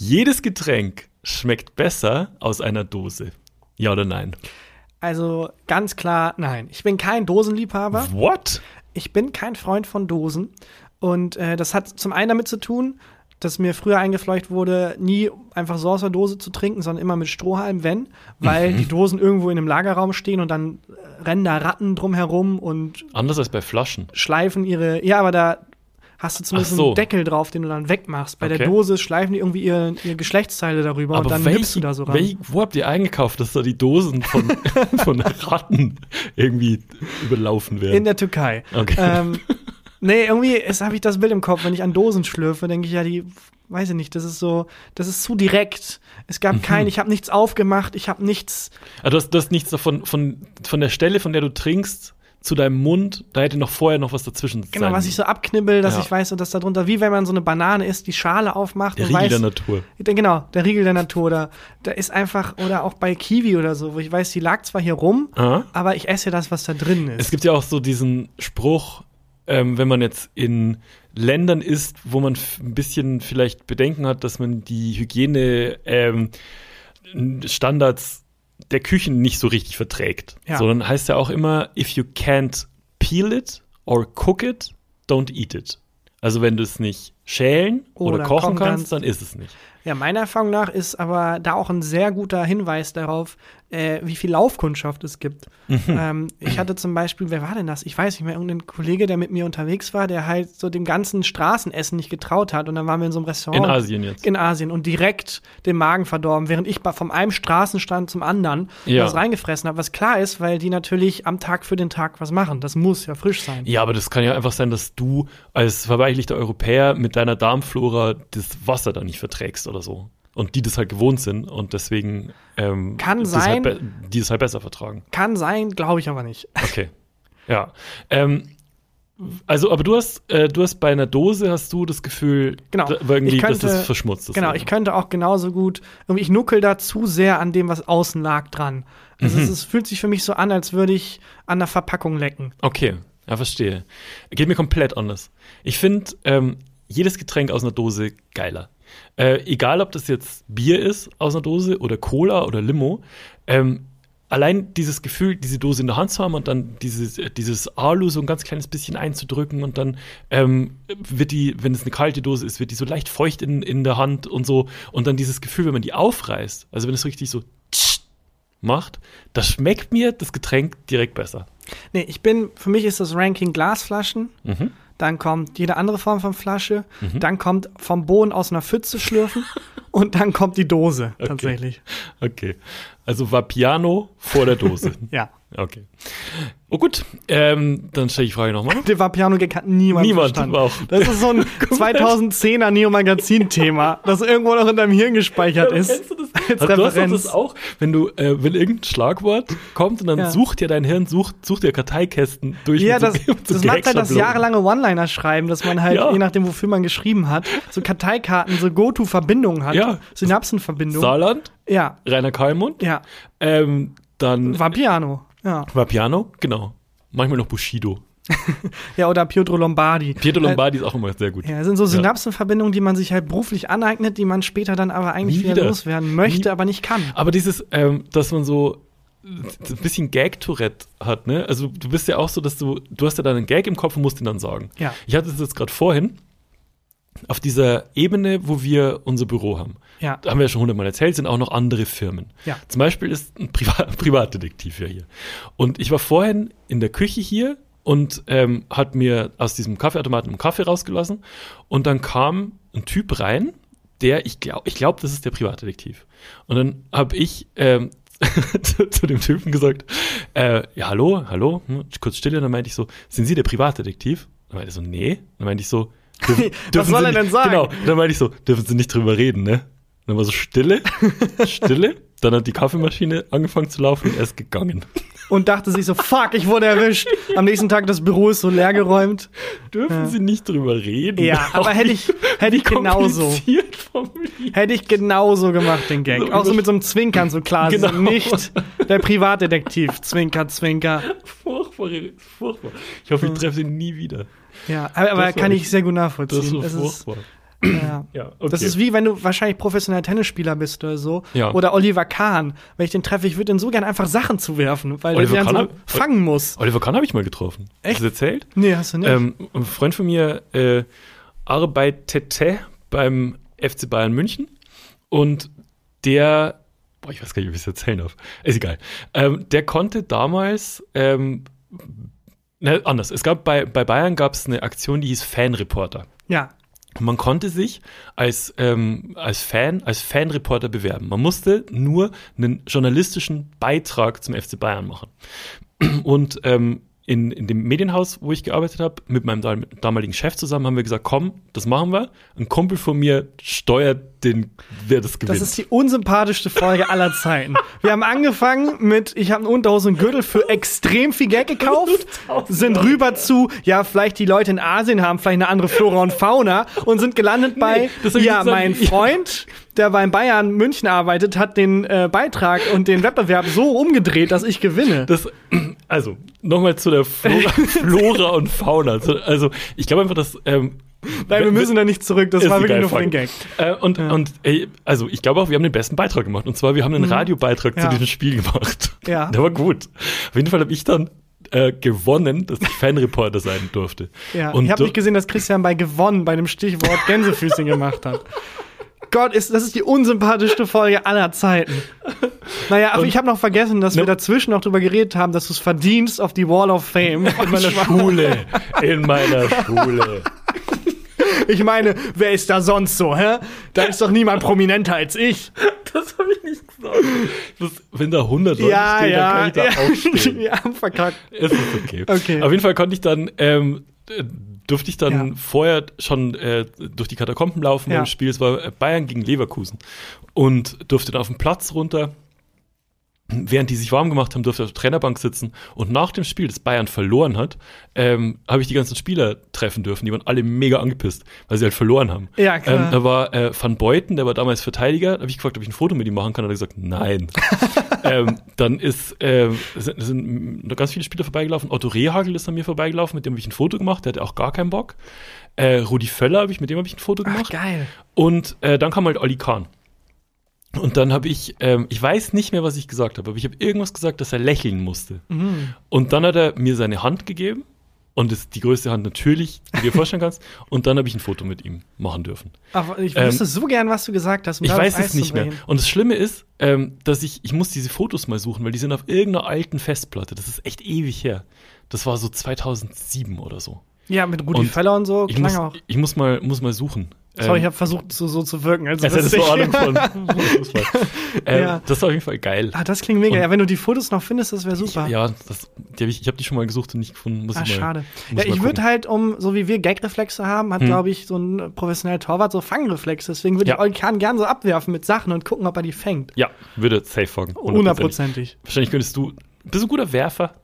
Speaker 3: Jedes Getränk schmeckt besser aus einer Dose. Ja oder nein?
Speaker 2: Also ganz klar, nein. Ich bin kein Dosenliebhaber.
Speaker 3: What?
Speaker 2: Ich bin kein Freund von Dosen. Und äh, das hat zum einen damit zu tun, dass mir früher eingefleucht wurde, nie einfach so aus der Dose zu trinken, sondern immer mit Strohhalm, wenn, weil
Speaker 3: Mhm.
Speaker 2: die Dosen irgendwo in einem Lagerraum stehen und dann rennen da Ratten drumherum und
Speaker 3: Anders als bei Flaschen.
Speaker 2: schleifen ihre. Ja, aber da hast du zumindest
Speaker 3: so.
Speaker 2: einen Deckel drauf, den du dann wegmachst. Bei
Speaker 3: Okay.
Speaker 2: der Dose schleifen die irgendwie ihre, ihre Geschlechtsteile darüber und dann
Speaker 3: welch-
Speaker 2: nimmst du da so ran.
Speaker 3: welch- wo habt ihr eingekauft, dass da die Dosen von, von Ratten irgendwie überlaufen werden?
Speaker 2: In der Türkei.
Speaker 3: Okay.
Speaker 2: Ähm, nee, irgendwie habe ich das Bild im Kopf, wenn ich an Dosen schlürfe, denke ich ja, die, weiß ich nicht, das ist so, das ist zu direkt. Es
Speaker 3: Mhm.
Speaker 2: gab kein, ich habe nichts aufgemacht, ich habe nichts.
Speaker 3: Also du, hast, du hast nichts davon, von, von der Stelle, von der du trinkst, zu deinem Mund, da hätte noch vorher noch was dazwischen
Speaker 2: Genau,
Speaker 3: sein
Speaker 2: was ich so abknibbel, dass
Speaker 3: Ja.
Speaker 2: ich weiß, dass da drunter, wie wenn man so eine Banane isst, die Schale aufmacht
Speaker 3: Der
Speaker 2: und
Speaker 3: Riegel
Speaker 2: weiß,
Speaker 3: der Natur.
Speaker 2: Genau, der Riegel der Natur. Da, da ist einfach, oder auch bei Kiwi oder so, wo ich weiß, die lag zwar hier rum,
Speaker 3: Aha.
Speaker 2: aber ich esse das, was da drin ist.
Speaker 3: Es gibt ja auch so diesen Spruch, ähm, wenn man jetzt in Ländern ist, wo man ein bisschen vielleicht Bedenken hat, dass man die Hygiene ähm, Standards der Küchen nicht so richtig verträgt.
Speaker 2: Ja.
Speaker 3: Sondern heißt ja auch immer, if you can't peel it or cook it, don't eat it. Also wenn du es nicht schälen oder,
Speaker 2: Oder kochen
Speaker 3: kannst,
Speaker 2: kannst.
Speaker 3: dann ist es nicht.
Speaker 2: Ja, meiner Erfahrung nach ist aber da auch ein sehr guter Hinweis darauf, äh, wie viel Laufkundschaft es gibt.
Speaker 3: Mhm.
Speaker 2: Ähm, ich hatte zum Beispiel, wer war denn das? Ich weiß nicht mehr, irgendein Kollege, der mit mir unterwegs war, der halt so dem ganzen Straßenessen nicht getraut hat. Und dann waren wir in so einem Restaurant.
Speaker 3: In Asien jetzt.
Speaker 2: In Asien und direkt den Magen verdorben, während ich vom einem Straßenstand zum anderen
Speaker 3: Ja.
Speaker 2: was reingefressen habe. Was klar ist, weil die natürlich am Tag für den Tag was machen. Das muss ja frisch sein.
Speaker 3: Ja, aber das kann ja einfach sein, dass du als verweichlichter Europäer mit deiner Darmflora das Wasser da nicht verträgst oder so. Und die das halt gewohnt sind und deswegen ähm,
Speaker 2: Kann
Speaker 3: das
Speaker 2: sein.
Speaker 3: Halt die das halt besser vertragen.
Speaker 2: Kann sein, glaube ich aber nicht.
Speaker 3: Okay. ja. Ähm, also, aber du hast, äh, du hast bei einer Dose hast du das Gefühl,
Speaker 2: Genau.
Speaker 3: da- irgendwie,
Speaker 2: könnte-
Speaker 3: dass das verschmutzt ist.
Speaker 2: Genau, ich könnte auch genauso gut, irgendwie, ich nuckel da zu sehr an dem, was außen lag, dran. Also
Speaker 3: Mhm.
Speaker 2: es, ist, fühlt sich für mich so an, als würde ich an der Verpackung lecken.
Speaker 3: Okay, ja, verstehe. Geht mir komplett anders. Ich finde ähm, jedes Getränk aus einer Dose geiler. Äh, egal, ob das jetzt Bier ist aus einer Dose oder Cola oder Limo. Ähm, allein dieses Gefühl, diese Dose in der Hand zu haben und dann dieses, äh, dieses Alu so ein ganz kleines bisschen einzudrücken und dann ähm, wird die, wenn es eine kalte Dose ist, wird die so leicht feucht in, in der Hand und so. Und dann dieses Gefühl, wenn man die aufreißt, also wenn es richtig so macht, das schmeckt mir das Getränk direkt besser.
Speaker 2: Nee, ich bin, für mich ist das Ranking Glasflaschen,
Speaker 3: Mhm.
Speaker 2: Dann kommt jede andere Form von Flasche, dann kommt vom Boden aus einer Pfütze schlürfen und dann kommt die Dose
Speaker 3: Okay.
Speaker 2: tatsächlich.
Speaker 3: Okay. Also war Piano vor der Dose.
Speaker 2: Ja.
Speaker 3: Okay. Oh gut, ähm, dann stelle ich die Frage nochmal.
Speaker 2: Den Vapiano-Gag hat niemand,
Speaker 3: Niemand
Speaker 2: verstanden.
Speaker 3: auch-
Speaker 2: Das ist so ein 2010er Neo-Magazin-Thema, das irgendwo noch in deinem Hirn gespeichert ist.
Speaker 3: Kennst du das?
Speaker 2: Als
Speaker 3: Also, du hast
Speaker 2: Referenz.
Speaker 3: das auch, wenn du, äh, wenn irgendein Schlagwort kommt und dann
Speaker 2: Ja.
Speaker 3: sucht dir dein Hirn, sucht, sucht dir Karteikästen durch
Speaker 2: Ja, das,
Speaker 3: so
Speaker 2: das macht halt das jahrelange One-Liner-Schreiben, dass man halt,
Speaker 3: Ja.
Speaker 2: je nachdem, wofür man geschrieben hat, so Karteikarten, so Go-To-Verbindungen hat.
Speaker 3: Ja.
Speaker 2: Synapsenverbindungen.
Speaker 3: Saarland,
Speaker 2: Ja,
Speaker 3: Rainer Kalmund,
Speaker 2: ja.
Speaker 3: ähm, dann
Speaker 2: War Piano. Ja.
Speaker 3: war Piano, genau. Manchmal noch Bushido.
Speaker 2: ja, oder Pietro Lombardi.
Speaker 3: Pietro Lombardi ist auch immer sehr gut.
Speaker 2: Ja, das sind so Synapsenverbindungen, die man sich halt beruflich aneignet, die man später dann aber eigentlich wieder,
Speaker 3: wieder.
Speaker 2: loswerden möchte,
Speaker 3: Nie-
Speaker 2: aber nicht kann.
Speaker 3: Aber dieses, ähm, dass man so ein bisschen Gag-Tourette hat, ne? Also du bist ja auch so, dass du, du hast ja dann einen Gag im Kopf und musst ihn dann sagen.
Speaker 2: Ja.
Speaker 3: Ich hatte es jetzt gerade vorhin auf dieser Ebene, wo wir unser Büro haben.
Speaker 2: Ja.
Speaker 3: Da haben wir ja schon hundertmal erzählt, sind auch noch andere Firmen.
Speaker 2: Ja.
Speaker 3: Zum Beispiel ist ein Priva Privatdetektiv ja hier. Und ich war vorhin in der Küche hier und ähm, hat mir aus diesem Kaffeeautomaten einen Kaffee rausgelassen. Und dann kam ein Typ rein, der, ich glaube, ich glaub, das ist der Privatdetektiv. Und dann habe ich ähm, zu, zu dem Typen gesagt, äh, ja, hallo, hallo, hm, kurz Stille. Und dann meinte ich so, sind Sie der Privatdetektiv? Dann meinte er so, nee. Dann meinte ich so, dürfen, dürfen
Speaker 2: soll er denn
Speaker 3: nicht,
Speaker 2: sagen?
Speaker 3: Genau. Dann meinte ich so, dürfen Sie nicht drüber reden, ne? Dann war so Stille, Stille. Dann hat die Kaffeemaschine angefangen zu laufen und er ist gegangen.
Speaker 2: und dachte sich so, fuck, ich wurde erwischt. Am nächsten Tag das Büro ist so leergeräumt.
Speaker 3: Dürfen Sie nicht drüber reden?
Speaker 2: Ja, aber hätte ich, hätte ich genauso. Hätte ich genauso gemacht, den Gag.
Speaker 3: So
Speaker 2: Auch so mit so einem Zwinkern, so klar,
Speaker 3: Genau.
Speaker 2: genau. nicht der Privatdetektiv. Zwinker, Zwinker.
Speaker 3: Furchtbar, furchtbar. Ich hoffe, ich treffe Sie nie wieder.
Speaker 2: Ja, aber, aber kann ich sehr gut nachvollziehen. Das ist,
Speaker 3: furchtbar.
Speaker 2: ja.
Speaker 3: Ja, okay.
Speaker 2: Das ist wie wenn du wahrscheinlich professioneller Tennisspieler bist oder so.
Speaker 3: Ja.
Speaker 2: Oder Oliver Kahn. Wenn ich den treffe, ich würde den so gern einfach Sachen zuwerfen, weil
Speaker 3: Oliver Kahn
Speaker 2: so fangen muss.
Speaker 3: Oliver Kahn habe ich mal getroffen.
Speaker 2: Echt?
Speaker 3: Hast du das erzählt?
Speaker 2: Nee, hast du nicht.
Speaker 3: Ähm, ein Freund von mir äh, arbeitete beim FC Bayern München und der, boah, ich weiß gar nicht, ob ich es erzählen darf, ist egal, ähm, der konnte damals, ähm, ne, anders, es gab bei, bei Bayern gab es eine Aktion, die hieß Fanreporter.
Speaker 2: ja.
Speaker 3: Und Man konnte sich als, ähm, als Fan, als Fanreporter bewerben. Man musste nur einen journalistischen Beitrag zum FC Bayern machen. Und ähm, in, in dem Medienhaus, wo ich gearbeitet habe, mit meinem dam- damaligen Chef zusammen, haben wir gesagt, komm, das machen wir. Ein Kumpel von mir steuert den, wer das gewinnt.
Speaker 2: Das ist die unsympathischste Folge aller Zeiten. Wir haben angefangen mit, ich habe eine Unterhose und Gürtel für extrem viel Geld gekauft, sind rüber zu, ja, vielleicht die Leute in Asien haben vielleicht eine andere Flora und Fauna und sind gelandet bei,
Speaker 3: ich
Speaker 2: ja, mein. Freund, der beim Bayern München arbeitet, hat den äh, Beitrag und den Wettbewerb so umgedreht, dass ich gewinne.
Speaker 3: Das, also, nochmal zu der Flora, Flora und Fauna. Also, Also, ich glaube einfach, dass. Ähm,
Speaker 2: Nein, wir müssen da nicht zurück, das war wirklich nur für den. Gag.
Speaker 3: Äh, und, und ey, also ich glaube auch, wir haben den besten Beitrag gemacht. Und zwar, wir haben einen Radiobeitrag zu
Speaker 2: Mhm. Ja.
Speaker 3: diesem Spiel gemacht.
Speaker 2: Ja.
Speaker 3: Der war gut. Auf jeden Fall habe ich dann äh, gewonnen, dass ich Fanreporter sein durfte.
Speaker 2: Ja,
Speaker 3: und
Speaker 2: ich habe nicht gesehen, dass Christian bei gewonnen bei dem Stichwort Gänsefüßchen gemacht hat. Gott, ist, das ist die unsympathischste Folge aller Zeiten. Naja, aber ich habe noch vergessen, dass wir
Speaker 3: No.
Speaker 2: dazwischen noch drüber geredet haben, dass du es verdienst auf die Wall of Fame.
Speaker 3: in meiner Schule. In meiner Schule.
Speaker 2: Ich meine, wer ist da sonst so, hä? Da ist doch niemand prominenter als ich.
Speaker 3: Das habe ich nicht gesagt. Das, wenn da 100 Leute
Speaker 2: Ja,
Speaker 3: stehen,
Speaker 2: ja.
Speaker 3: dann kann ich da
Speaker 2: ja.
Speaker 3: aufstehen.
Speaker 2: Wir haben verkackt.
Speaker 3: Es ist okay.
Speaker 2: Okay.
Speaker 3: Auf jeden Fall konnte ich dann, ähm, äh, durfte ich dann
Speaker 2: Ja.
Speaker 3: vorher schon äh, durch die Katakomben laufen
Speaker 2: Ja.
Speaker 3: beim Spiel. Es war Bayern gegen Leverkusen. Und durfte dann auf den Platz runter. Während die sich warm gemacht haben, durfte auf der Trainerbank sitzen. Und nach dem Spiel, das Bayern verloren hat, ähm, habe ich die ganzen Spieler treffen dürfen. Die waren alle mega angepisst, weil sie halt verloren haben.
Speaker 2: Ja, klar.
Speaker 3: Ähm, da war äh, Van Beuten, der war damals Verteidiger. Da habe ich gefragt, ob ich ein Foto mit ihm machen kann. Hat er gesagt, nein. ähm, dann ist, ähm, sind, sind noch ganz viele Spieler vorbeigelaufen. Otto Rehagel ist an mir vorbeigelaufen, mit dem habe ich ein Foto gemacht. Der hatte auch gar keinen Bock. Äh, Rudi Völler habe ich, mit dem habe ich ein Foto
Speaker 2: Ach,
Speaker 3: gemacht.
Speaker 2: geil.
Speaker 3: Und äh, dann kam halt Olli Kahn. Und dann habe ich, ähm, ich weiß nicht mehr, was ich gesagt habe, aber ich habe irgendwas gesagt, dass er lächeln musste.
Speaker 2: Mhm.
Speaker 3: Und dann hat er mir seine Hand gegeben. Und das ist die größte Hand natürlich, die du dir vorstellen kannst. Und dann habe ich ein Foto mit ihm machen dürfen.
Speaker 2: Aber ich
Speaker 3: Ähm,
Speaker 2: wüsste so gern, was du gesagt hast. um
Speaker 3: Ich weiß es nicht mehr. Und das Schlimme ist, ähm, dass ich, ich muss diese Fotos mal suchen, weil die sind auf irgendeiner alten Festplatte. Das ist echt ewig her. Das war so 2007 oder so.
Speaker 2: Ja, mit Rudi
Speaker 3: Und
Speaker 2: Völler und so
Speaker 3: Ich muss,
Speaker 2: auch.
Speaker 3: ich muss mal, muss mal suchen.
Speaker 2: Sorry, ich
Speaker 3: Ähm,
Speaker 2: habe versucht, so, so zu wirken. Also
Speaker 3: so Ahnung von. ähm,
Speaker 2: Ja.
Speaker 3: Das war auf jeden Fall geil.
Speaker 2: Ah, das klingt mega.
Speaker 3: Und-
Speaker 2: ja, wenn du die Fotos noch findest, das wäre super.
Speaker 3: Ja, das, die hab ich, ich habe die schon mal gesucht und nicht gefunden. Muss
Speaker 2: Ah,
Speaker 3: ich mal,
Speaker 2: schade. Ja, ich würde halt, um, so wie wir Gagreflexe haben, hat,
Speaker 3: Hm.
Speaker 2: glaube ich, so ein professioneller Torwart so Fangreflexe. Deswegen würde
Speaker 3: Ja.
Speaker 2: ich Olli Kahn gern so abwerfen mit Sachen und gucken, ob er die fängt.
Speaker 3: Ja, würde safe folgen.
Speaker 2: Hundertprozentig.
Speaker 3: Wahrscheinlich könntest du. Bist du ein guter Werfer?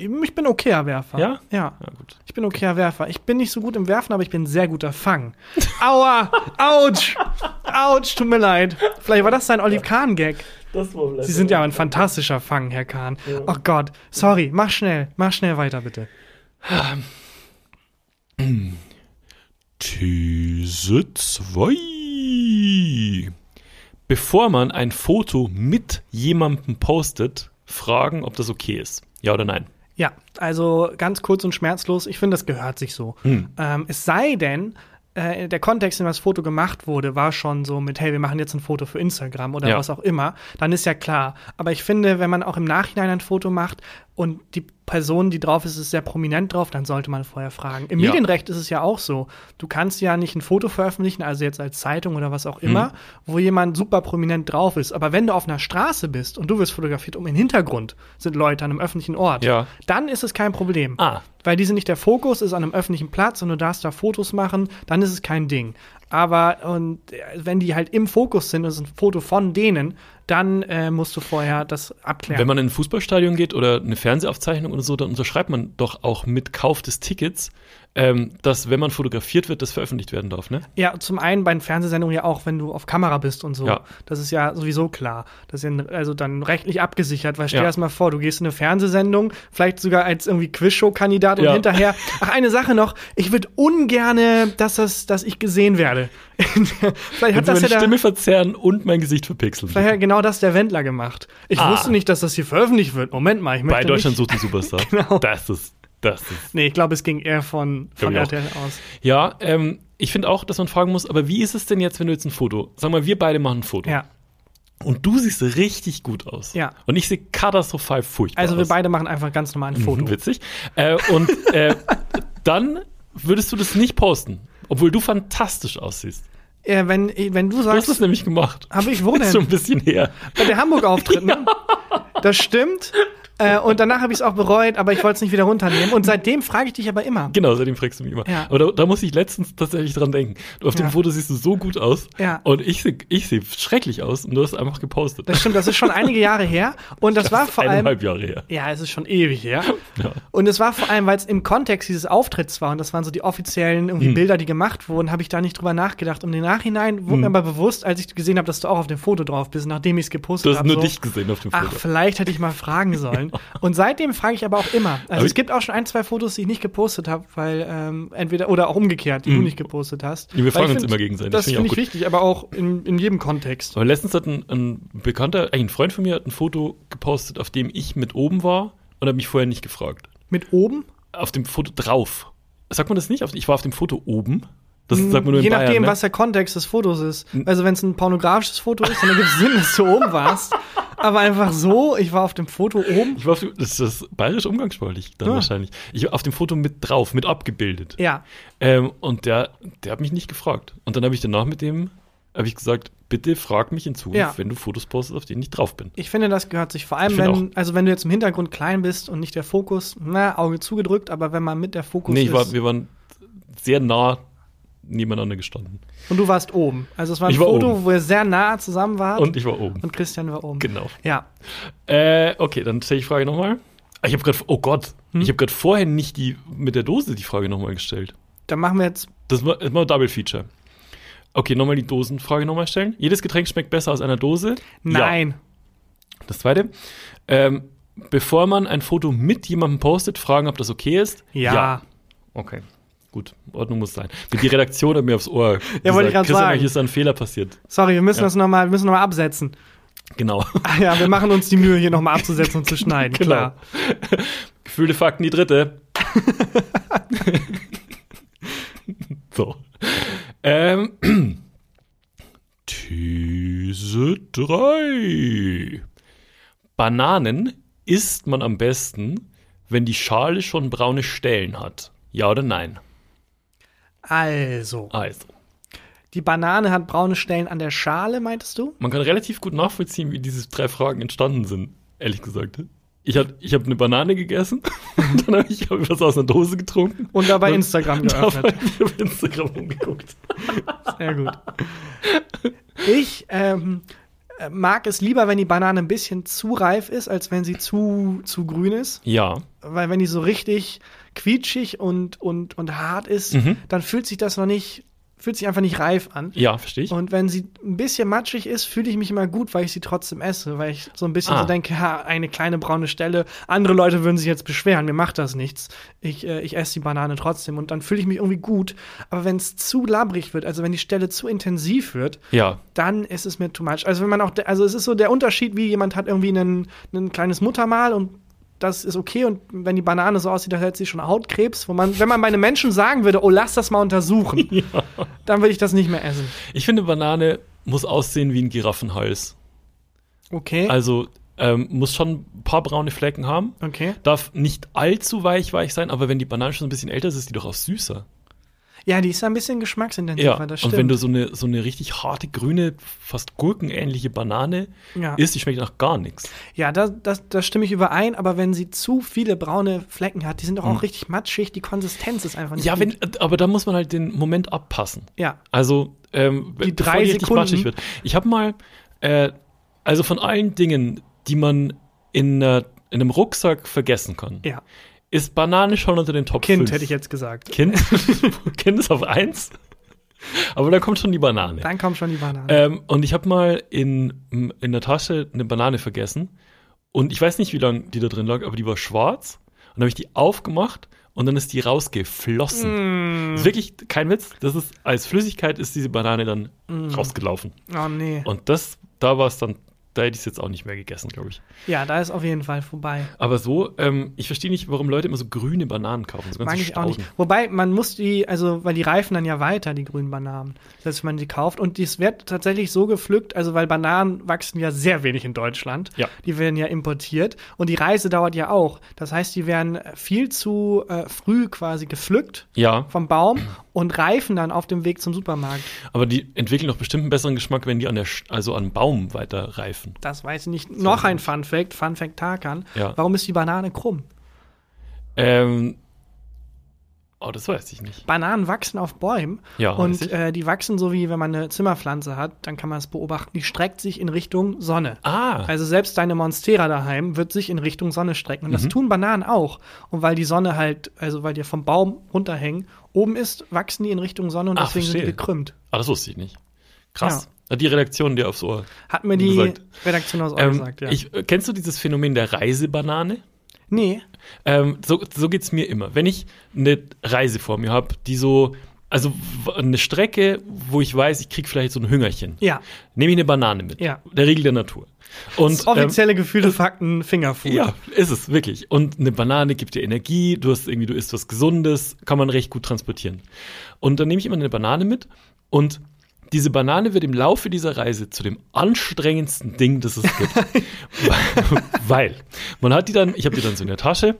Speaker 2: Ich bin okayer Werfer.
Speaker 3: Ja?
Speaker 2: Ja.
Speaker 3: Ja, gut.
Speaker 2: Ich bin okayer Werfer. Ich bin nicht so gut im Werfen, aber ich bin ein sehr guter Fang. Aua! Autsch! Autsch, tut mir leid. Vielleicht war das sein Olli Kahn-Gag.
Speaker 3: Das war vielleicht
Speaker 2: Sie sind ja ein fantastischer Fang, Herr Kahn. Oh Gott. Sorry, mach schnell. Mach schnell weiter, bitte.
Speaker 3: These 2. Bevor man ein Foto mit jemandem postet, fragen, ob das okay ist. Ja oder nein?
Speaker 2: Ja, also ganz kurz und schmerzlos, ich finde, das gehört sich so.
Speaker 3: Hm.
Speaker 2: Ähm, es sei denn, äh, der Kontext, in dem das Foto gemacht wurde, war schon so mit, hey, wir machen jetzt ein Foto für Instagram oder
Speaker 3: Ja.
Speaker 2: was auch immer, dann ist ja klar. Aber ich finde, wenn man auch im Nachhinein ein Foto macht und die Person, die drauf ist, ist sehr prominent drauf, dann sollte man vorher fragen. Im
Speaker 3: Ja.
Speaker 2: Medienrecht ist es ja auch so. Du kannst ja nicht ein Foto veröffentlichen, also jetzt als Zeitung oder was auch immer,
Speaker 3: Hm.
Speaker 2: wo jemand super prominent drauf ist. Aber wenn du auf einer Straße bist und du wirst fotografiert, um im Hintergrund sind Leute an einem öffentlichen Ort,
Speaker 3: Ja.
Speaker 2: dann ist es kein Problem.
Speaker 3: Ah.
Speaker 2: Weil die sind nicht der Fokus, ist an einem öffentlichen Platz und du darfst da Fotos machen, dann ist es kein Ding. Aber und äh, wenn die halt im Fokus sind, das ist ein Foto von denen, dann äh, musst du vorher das abklären.
Speaker 3: Wenn man in ein Fußballstadion geht oder eine Fernsehaufzeichnung oder so, dann unterschreibt man doch auch mit Kauf des Tickets, ähm, dass, wenn man fotografiert wird, das veröffentlicht werden darf, ne?
Speaker 2: Ja, zum einen bei den Fernsehsendungen ja auch, wenn du auf Kamera bist und so.
Speaker 3: Ja.
Speaker 2: Das ist ja sowieso klar. Das ist ja also dann rechtlich abgesichert, weil stell
Speaker 3: Ja.
Speaker 2: dir das mal vor, du gehst in eine Fernsehsendung, vielleicht sogar als irgendwie Quizshow-Kandidat und
Speaker 3: Ja.
Speaker 2: hinterher. Ach, eine Sache noch, ich würde ungerne, dass das, dass ich gesehen werde. vielleicht hat das ja
Speaker 3: meine
Speaker 2: der,
Speaker 3: Stimme verzerren und mein Gesicht verpixeln.
Speaker 2: vielleicht hat genau das der Wendler gemacht. Ich
Speaker 3: Ah.
Speaker 2: wusste nicht, dass das hier veröffentlicht wird. Moment mal, ich möchte
Speaker 3: Bei Deutschland
Speaker 2: nicht.
Speaker 3: sucht den Superstar.
Speaker 2: Genau.
Speaker 3: Das ist, das ist.
Speaker 2: Nee, ich glaube, es ging eher von, von RTL aus.
Speaker 3: Ja, ähm, ich finde auch, dass man fragen muss, aber wie ist es denn jetzt, wenn du jetzt ein Foto, sag mal, wir beide machen ein Foto
Speaker 2: Ja.
Speaker 3: und du siehst richtig gut aus.
Speaker 2: Ja.
Speaker 3: Und ich sehe katastrophal furchtbar
Speaker 2: Also
Speaker 3: aus.
Speaker 2: wir beide machen einfach ganz normal ein Foto.
Speaker 3: Mhm, Witzig. Äh, und äh, dann würdest du das nicht posten, obwohl du fantastisch aussiehst.
Speaker 2: Ja, wenn, wenn du
Speaker 3: Du hast es
Speaker 2: sagst,
Speaker 3: nämlich gemacht.
Speaker 2: habe ich wo
Speaker 3: Ist
Speaker 2: denn?
Speaker 3: schon ein bisschen her.
Speaker 2: Bei der Hamburg-Auftritt, ne? Das stimmt. Äh, und danach habe ich es auch bereut, aber ich wollte es nicht wieder runternehmen. Und seitdem frage ich dich aber immer.
Speaker 3: Genau, seitdem fragst du mich immer.
Speaker 2: Ja.
Speaker 3: Aber da, da muss ich letztens tatsächlich dran denken. Du, auf
Speaker 2: Ja.
Speaker 3: dem Foto siehst du so gut aus.
Speaker 2: Ja.
Speaker 3: Und ich sehe ich seh schrecklich aus und du hast einfach gepostet.
Speaker 2: Das stimmt, das ist schon einige Jahre her. Und das, war
Speaker 3: ist
Speaker 2: vor allem.
Speaker 3: eineinhalb Jahre her.
Speaker 2: Ja, es ist schon ewig her.
Speaker 3: Ja.
Speaker 2: Und es war vor allem, weil es im Kontext dieses Auftritts war, und das waren so die offiziellen irgendwie
Speaker 3: Hm.
Speaker 2: Bilder, die gemacht wurden, habe ich da nicht drüber nachgedacht. Und im Nachhinein wurde mir aber bewusst, als ich gesehen habe, dass du auch auf dem Foto drauf bist, nachdem ich es gepostet
Speaker 3: Du hast
Speaker 2: habe.
Speaker 3: nur
Speaker 2: so,
Speaker 3: dich gesehen auf dem Foto.
Speaker 2: Ach, vielleicht hätte ich mal fragen sollen. Und seitdem frage ich aber auch immer. Also
Speaker 3: Aber
Speaker 2: es gibt auch schon ein, zwei Fotos, die ich nicht gepostet habe, weil ähm, entweder oder auch umgekehrt, die du nicht gepostet hast.
Speaker 3: Ja, wir fragen uns
Speaker 2: find,
Speaker 3: immer gegenseitig.
Speaker 2: Das
Speaker 3: Finde ich
Speaker 2: finde
Speaker 3: auch
Speaker 2: ich wichtig, aber auch in, in jedem Kontext.
Speaker 3: Aber letztens hat ein, ein Bekannter, eigentlich ein Freund von mir, hat ein Foto gepostet, auf dem ich mit oben war und hat mich vorher nicht gefragt.
Speaker 2: Mit oben?
Speaker 3: Auf dem Foto drauf. Sagt man das nicht? Ich war auf dem Foto oben. Das sagt man nur in
Speaker 2: Je
Speaker 3: Bayern,
Speaker 2: nachdem,
Speaker 3: ne?
Speaker 2: was der Kontext des Fotos ist. Also wenn es ein pornografisches Foto ist, dann gibt es Sinn, dass du oben warst. Aber einfach so, ich war auf dem Foto oben.
Speaker 3: Ich war auf dem, das ist bayerisch umgangssprachlich dann
Speaker 2: Ja.
Speaker 3: wahrscheinlich. Ich war auf dem Foto mit drauf, mit abgebildet.
Speaker 2: Ja,
Speaker 3: Ähm, und der, der hat mich nicht gefragt. Und dann habe ich danach mit dem, habe ich gesagt, bitte frag mich in Zukunft,
Speaker 2: Ja.
Speaker 3: wenn du Fotos postest, auf denen ich drauf bin.
Speaker 2: ich finde, das gehört sich vor allem, wenn, also wenn du jetzt im Hintergrund klein bist und nicht der Fokus, na, Auge zugedrückt, aber wenn man mit der Fokus
Speaker 3: Nee, ich
Speaker 2: ist
Speaker 3: war, wir waren sehr nah nebeneinander gestanden.
Speaker 2: und du warst oben. Also es war ein
Speaker 3: war
Speaker 2: Foto,
Speaker 3: oben.
Speaker 2: wo ihr sehr nah zusammen wart
Speaker 3: Und ich war oben.
Speaker 2: und Christian war oben.
Speaker 3: Genau.
Speaker 2: Ja,
Speaker 3: Äh, okay, dann stelle ich die Frage nochmal. Ich habe gerade, oh Gott,
Speaker 2: Hm?
Speaker 3: ich habe gerade vorher nicht die mit der Dose die Frage nochmal gestellt.
Speaker 2: dann machen wir jetzt
Speaker 3: Das war immer Double Feature. Okay, nochmal die Dosenfrage nochmal stellen. Jedes Getränk schmeckt besser aus einer Dose?
Speaker 2: Nein.
Speaker 3: Ja. Das zweite. Ähm, bevor man ein Foto mit jemandem postet, fragen, ob das okay ist?
Speaker 2: Ja.
Speaker 3: Okay. Gut, Ordnung muss sein. Die Redaktion hat mir aufs Ohr.
Speaker 2: Ja, wollte ich
Speaker 3: Christian,
Speaker 2: sagen.
Speaker 3: Hier ist ein Fehler passiert.
Speaker 2: Sorry, wir müssen
Speaker 3: Ja.
Speaker 2: das noch mal, wir müssen noch mal absetzen.
Speaker 3: Genau.
Speaker 2: Ah ja, wir machen uns die Mühe, hier noch mal abzusetzen und zu schneiden.
Speaker 3: Genau.
Speaker 2: Klar.
Speaker 3: Gefühlte Fakten, die dritte. so. Ähm. These 3. Bananen isst man am besten, wenn die Schale schon braune Stellen hat. Ja oder nein?
Speaker 2: Also,
Speaker 3: Also,
Speaker 2: die Banane hat braune Stellen an der Schale, meintest du?
Speaker 3: man kann relativ gut nachvollziehen, wie diese drei Fragen entstanden sind, ehrlich gesagt. Ich, hat- ich habe eine Banane gegessen, dann habe ich hab was aus einer Dose getrunken.
Speaker 2: Und dabei Instagram geöffnet.
Speaker 3: habe ich auf Instagram umgeguckt.
Speaker 2: Sehr gut. Ich ähm, äh, mag es lieber, wenn die Banane ein bisschen zu reif ist, als wenn sie zu, zu grün ist.
Speaker 3: Ja,
Speaker 2: Weil wenn die so richtig quietschig und, und, und hart ist,
Speaker 3: Mhm.
Speaker 2: dann fühlt sich das noch nicht, fühlt sich einfach nicht reif an.
Speaker 3: ja, verstehe ich.
Speaker 2: Und wenn sie ein bisschen matschig ist, fühle ich mich immer gut, weil ich sie trotzdem esse, weil ich so ein bisschen
Speaker 3: Ah.
Speaker 2: so denke, ja, eine kleine braune Stelle. Andere Leute würden sich jetzt beschweren, mir macht das nichts. Ich, äh, ich esse die Banane trotzdem und dann fühle ich mich irgendwie gut. Aber wenn es zu labbrig wird, also wenn die Stelle zu intensiv wird,
Speaker 3: Ja,
Speaker 2: dann ist es mir too much. Also wenn man auch, also es ist so der Unterschied, wie jemand hat irgendwie einen, ein kleines Muttermal und das ist okay und wenn die Banane so aussieht, als hätte sie schon Hautkrebs, wo man, wenn man bei einem Menschen sagen würde, oh, lass das mal untersuchen, dann würde ich das nicht mehr essen.
Speaker 3: ich finde, Banane muss aussehen wie ein Giraffenhals.
Speaker 2: Okay.
Speaker 3: Also ähm, muss schon ein paar braune Flecken haben.
Speaker 2: okay.
Speaker 3: Darf nicht allzu weich weich sein, aber wenn die Banane schon ein bisschen älter ist, ist die doch auch süßer.
Speaker 2: Ja, die ist ein bisschen geschmacksintensiver,
Speaker 3: Ja,
Speaker 2: das
Speaker 3: und
Speaker 2: stimmt.
Speaker 3: wenn du so eine, so eine richtig harte, grüne, fast gurkenähnliche Banane
Speaker 2: Ja.
Speaker 3: isst, die schmeckt nach gar nichts.
Speaker 2: ja, da das, das stimme ich überein, aber wenn sie zu viele braune Flecken hat, die sind doch auch richtig matschig, die Konsistenz ist einfach nicht
Speaker 3: Hm. Ja, wenn, aber da muss man halt den Moment abpassen.
Speaker 2: Ja,
Speaker 3: Also, ähm,
Speaker 2: Die drei
Speaker 3: richtig
Speaker 2: Sekunden.
Speaker 3: matschig wird. Ich habe mal, äh, also von allen Dingen, die man in, äh, in einem Rucksack vergessen kann,
Speaker 2: ja.
Speaker 3: Ist Banane schon unter den Top
Speaker 2: Kind
Speaker 3: 5.
Speaker 2: hätte ich jetzt gesagt.
Speaker 3: Kind? kind ist auf 1. Aber da kommt schon die Banane.
Speaker 2: Dann kommt schon die Banane.
Speaker 3: Ähm, und ich habe mal in, in der Tasche eine Banane vergessen. Und ich weiß nicht, wie lange die da drin lag, aber die war schwarz. Und dann habe ich die aufgemacht und dann ist die rausgeflossen.
Speaker 2: Mm.
Speaker 3: Ist wirklich kein Witz. Das ist, als Flüssigkeit ist diese Banane dann
Speaker 2: Mm.
Speaker 3: rausgelaufen.
Speaker 2: oh nee.
Speaker 3: Und das, da war es dann, da hätte ich es jetzt auch nicht mehr gegessen, glaube ich.
Speaker 2: Ja, da ist auf jeden Fall vorbei.
Speaker 3: Aber so, ähm, ich verstehe nicht, warum Leute immer so grüne Bananen kaufen. So
Speaker 2: Mag ich auch nicht.
Speaker 3: Stauden.
Speaker 2: Wobei, man muss die, also, weil die reifen dann ja weiter, die grünen Bananen. Das heißt, wenn man die kauft. Und dies wird tatsächlich so gepflückt, also, weil Bananen wachsen ja sehr wenig in Deutschland.
Speaker 3: Ja.
Speaker 2: Die werden ja importiert. Und die Reise dauert ja auch. Das heißt, die werden viel zu äh, früh quasi gepflückt
Speaker 3: Ja,
Speaker 2: vom Baum und reifen dann auf dem Weg zum Supermarkt.
Speaker 3: aber die entwickeln doch bestimmt einen besseren Geschmack, wenn die an der, Sch- also an Baum weiter reifen.
Speaker 2: Das weiß ich nicht. Noch ein Fun Fact, Fun Fact Tarkan.
Speaker 3: Ja.
Speaker 2: Warum ist die Banane krumm?
Speaker 3: Ähm, oh, das weiß ich nicht.
Speaker 2: Bananen wachsen auf Bäumen
Speaker 3: Ja,
Speaker 2: und äh, die wachsen so wie wenn man eine Zimmerpflanze hat, dann kann man es beobachten, die streckt sich in Richtung Sonne.
Speaker 3: Ah,
Speaker 2: Also selbst deine Monstera daheim wird sich in Richtung Sonne strecken. Und das
Speaker 3: Mhm.
Speaker 2: tun Bananen auch. Und weil die Sonne halt, also weil die vom Baum runterhängen, oben ist, wachsen die in Richtung Sonne und
Speaker 3: Ah,
Speaker 2: deswegen sind
Speaker 3: verstehe.
Speaker 2: die gekrümmt.
Speaker 3: ah, das wusste ich nicht. Krass. Hat die Redaktion dir aufs Ohr.
Speaker 2: Hat mir die
Speaker 3: Gesagt.
Speaker 2: Redaktion aus Ohr
Speaker 3: Ähm,
Speaker 2: gesagt, ja.
Speaker 3: ich, äh, kennst du dieses Phänomen der Reisebanane?
Speaker 2: nee,
Speaker 3: Ähm, so so geht es mir immer. Wenn ich eine Reise vor mir habe, die so, also eine Strecke, wo ich weiß, ich krieg vielleicht so ein Hüngerchen,
Speaker 2: ja.
Speaker 3: nehme ich eine Banane mit.
Speaker 2: Ja.
Speaker 3: Der Regel der Natur. Und
Speaker 2: Das offizielle Gefühle, Fakten, Fingerfood.
Speaker 3: ähm, ja, ist es wirklich. Und eine Banane gibt dir Energie, du hast irgendwie, du isst was Gesundes, kann man recht gut transportieren. Und dann nehme ich immer eine Banane mit und diese Banane wird im Laufe dieser Reise zu dem anstrengendsten Ding, das es gibt. weil, weil man hat die dann, ich habe die dann so in der Tasche,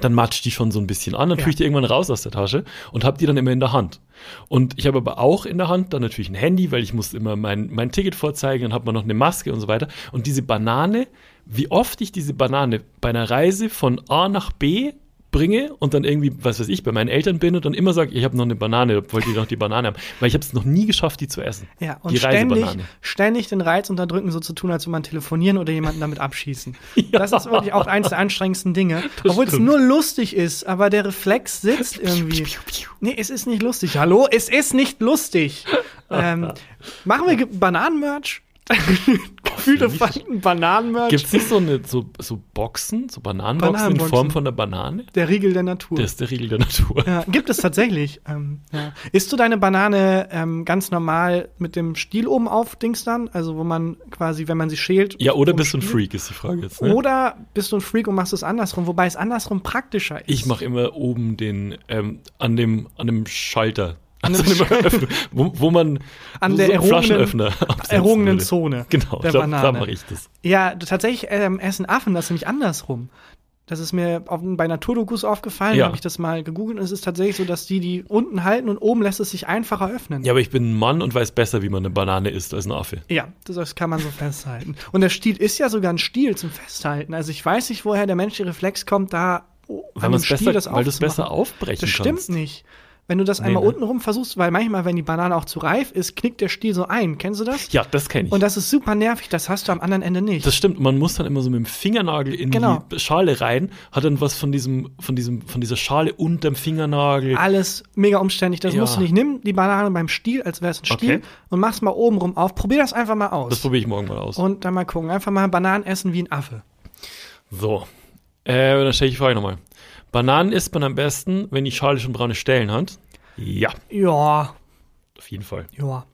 Speaker 3: dann matscht die schon so ein bisschen an, dann
Speaker 2: Ja.
Speaker 3: tue ich die irgendwann raus aus der Tasche und habe die dann immer in der Hand. Und ich habe aber auch in der Hand dann natürlich ein Handy, weil ich muss immer mein, mein Ticket vorzeigen, dann hat man noch eine Maske und so weiter. Und diese Banane, wie oft ich diese Banane bei einer Reise von A nach B bringe und dann irgendwie, was weiß ich, bei meinen Eltern bin und dann immer sage, ich habe noch eine Banane, wollte ich noch die Banane haben. Weil ich habe es noch nie geschafft, die zu essen.
Speaker 2: Ja, und
Speaker 3: die
Speaker 2: ständig, ständig den Reiz unterdrücken, so zu tun, als würde man telefonieren oder jemanden damit abschießen. Das ist wirklich auch eins der anstrengendsten Dinge. Obwohl es
Speaker 3: stimmt.
Speaker 2: nur lustig ist, aber der Reflex sitzt irgendwie. Nee, es ist nicht lustig. Hallo, es ist nicht lustig. ähm, machen wir Bananen-Merch? Gefühlte Fakten, Bananen-Merch?
Speaker 3: Gibt es nicht so, eine, so, so Boxen, so Bananenboxen in
Speaker 2: Bananenboxen.
Speaker 3: Form von einer Banane?
Speaker 2: Der Riegel der Natur.
Speaker 3: Das ist der Regel der Natur.
Speaker 2: Ja, gibt es tatsächlich. Ähm, ja. Isst du deine Banane ähm, ganz normal mit dem Stiel oben auf Dings dann? Also wo man quasi, wenn man sie schält.
Speaker 3: Ja, oder bist du ein? Freak, ist die Frage jetzt. Ne?
Speaker 2: Oder bist du ein Freak und machst es andersrum, wobei es andersrum praktischer ist.
Speaker 3: Ich mache immer oben den, ähm, an dem, an dem Schalter.
Speaker 2: An
Speaker 3: Also an dem Öffner, wo, wo man
Speaker 2: An
Speaker 3: so
Speaker 2: der
Speaker 3: so
Speaker 2: erhobenen
Speaker 3: würde.
Speaker 2: Zone
Speaker 3: Genau,
Speaker 2: der
Speaker 3: da, da
Speaker 2: Banane.
Speaker 3: mache ich das.
Speaker 2: Ja, tatsächlich ähm, essen Affen das nämlich andersrum. Das ist mir auf, bei Naturdokus aufgefallen,
Speaker 3: Ja.
Speaker 2: habe ich das mal gegoogelt und es ist tatsächlich so, dass die die unten halten und oben lässt es sich einfacher öffnen.
Speaker 3: Ja, aber ich bin ein Mann und weiß besser, wie man eine Banane isst als ein Affe.
Speaker 2: Ja, das, das kann man so festhalten. Und der Stiel ist ja sogar ein Stiel zum Festhalten. Also ich weiß nicht, woher der menschliche Reflex kommt, da oh,
Speaker 3: Weil,
Speaker 2: an dem Stiel
Speaker 3: besser,
Speaker 2: das
Speaker 3: weil du es besser aufbrechen
Speaker 2: Das
Speaker 3: kannst.
Speaker 2: stimmt nicht. Wenn du das
Speaker 3: Nee,
Speaker 2: einmal
Speaker 3: ne?
Speaker 2: unten rum versuchst, weil manchmal, wenn die Banane auch zu reif ist, knickt der Stiel so ein. Kennst du das?
Speaker 3: Ja, das kenne ich.
Speaker 2: Und das ist super nervig, das hast du am anderen Ende nicht.
Speaker 3: das stimmt. Man muss dann immer so mit dem Fingernagel in
Speaker 2: Genau.
Speaker 3: die Schale rein, hat dann was von diesem, von diesem, von dieser Schale unterm Fingernagel.
Speaker 2: Alles mega umständlich, das
Speaker 3: Ja.
Speaker 2: musst du nicht. Nimm die Banane beim Stiel, als wäre es ein Stiel,
Speaker 3: Okay.
Speaker 2: und mach's mal oben rum auf. Probier das einfach mal aus.
Speaker 3: Das probiere ich morgen mal aus.
Speaker 2: und dann mal gucken. Einfach mal Bananen essen wie ein Affe.
Speaker 3: So. Äh, dann stelle ich die Frage nochmal. Bananen isst man am besten, wenn die Schale schon braune Stellen hat? Ja,
Speaker 2: Ja,
Speaker 3: auf jeden Fall.
Speaker 2: ja.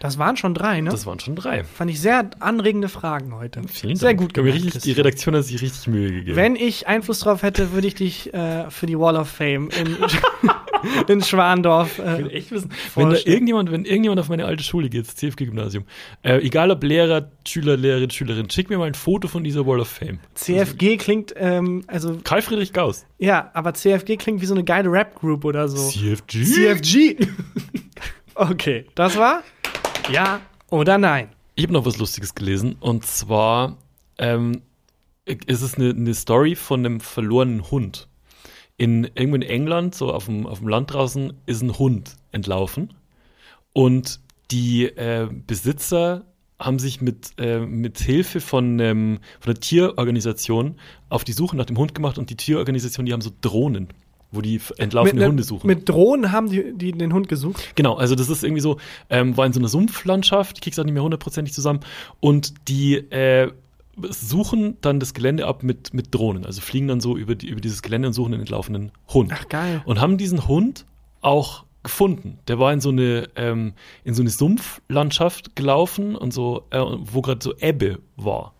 Speaker 2: Das waren schon drei, ne?
Speaker 3: Das waren schon drei.
Speaker 2: Fand ich sehr anregende Fragen heute.
Speaker 3: Vielen
Speaker 2: Sehr
Speaker 3: Dank.
Speaker 2: gut gemacht,
Speaker 3: richtig, Die. Redaktion hat sich richtig Mühe gegeben.
Speaker 2: Wenn ich Einfluss drauf hätte, würde ich dich äh, für die Wall of Fame in in Schwandorf. Äh,
Speaker 3: Ich will echt wissen, wenn da irgendjemand, wenn irgendjemand auf meine alte Schule geht, das CFG-Gymnasium, äh, egal ob Lehrer, Schüler, Lehrerin, Schülerin, schick mir mal ein Foto von dieser Wall of Fame.
Speaker 2: CFG klingt, ähm, also,
Speaker 3: Karl Friedrich Gauss.
Speaker 2: ja, aber CFG klingt wie so eine geile Rap-Group oder so.
Speaker 3: CFG?
Speaker 2: CFG. okay, das war ja oder nein.
Speaker 3: Ich habe noch was Lustiges gelesen und zwar ähm, ist es eine, eine Story von einem verlorenen Hund. In, irgendwo in England, so auf dem, auf dem Land draußen, ist ein Hund entlaufen und die äh, Besitzer haben sich mit, äh, mit Hilfe von, ähm, von der Tierorganisation auf die Suche nach dem Hund gemacht und die Tierorganisation, die haben so Drohnen, wo die entlaufene
Speaker 2: ne-
Speaker 3: Hunde suchen.
Speaker 2: Mit Drohnen haben die, die den Hund gesucht.
Speaker 3: Genau, also das ist irgendwie so, ähm, war in so einer Sumpflandschaft, ich krieg's auch nicht mehr hundertprozentig zusammen, und die äh, suchen dann das Gelände ab mit, mit Drohnen, also fliegen dann so über, die, über dieses Gelände und suchen den entlaufenen Hund.
Speaker 2: Ach, geil.
Speaker 3: Und haben diesen Hund auch gefunden. Der war in so eine, ähm, in so eine Sumpflandschaft gelaufen und so, äh, wo gerade so Ebbe war.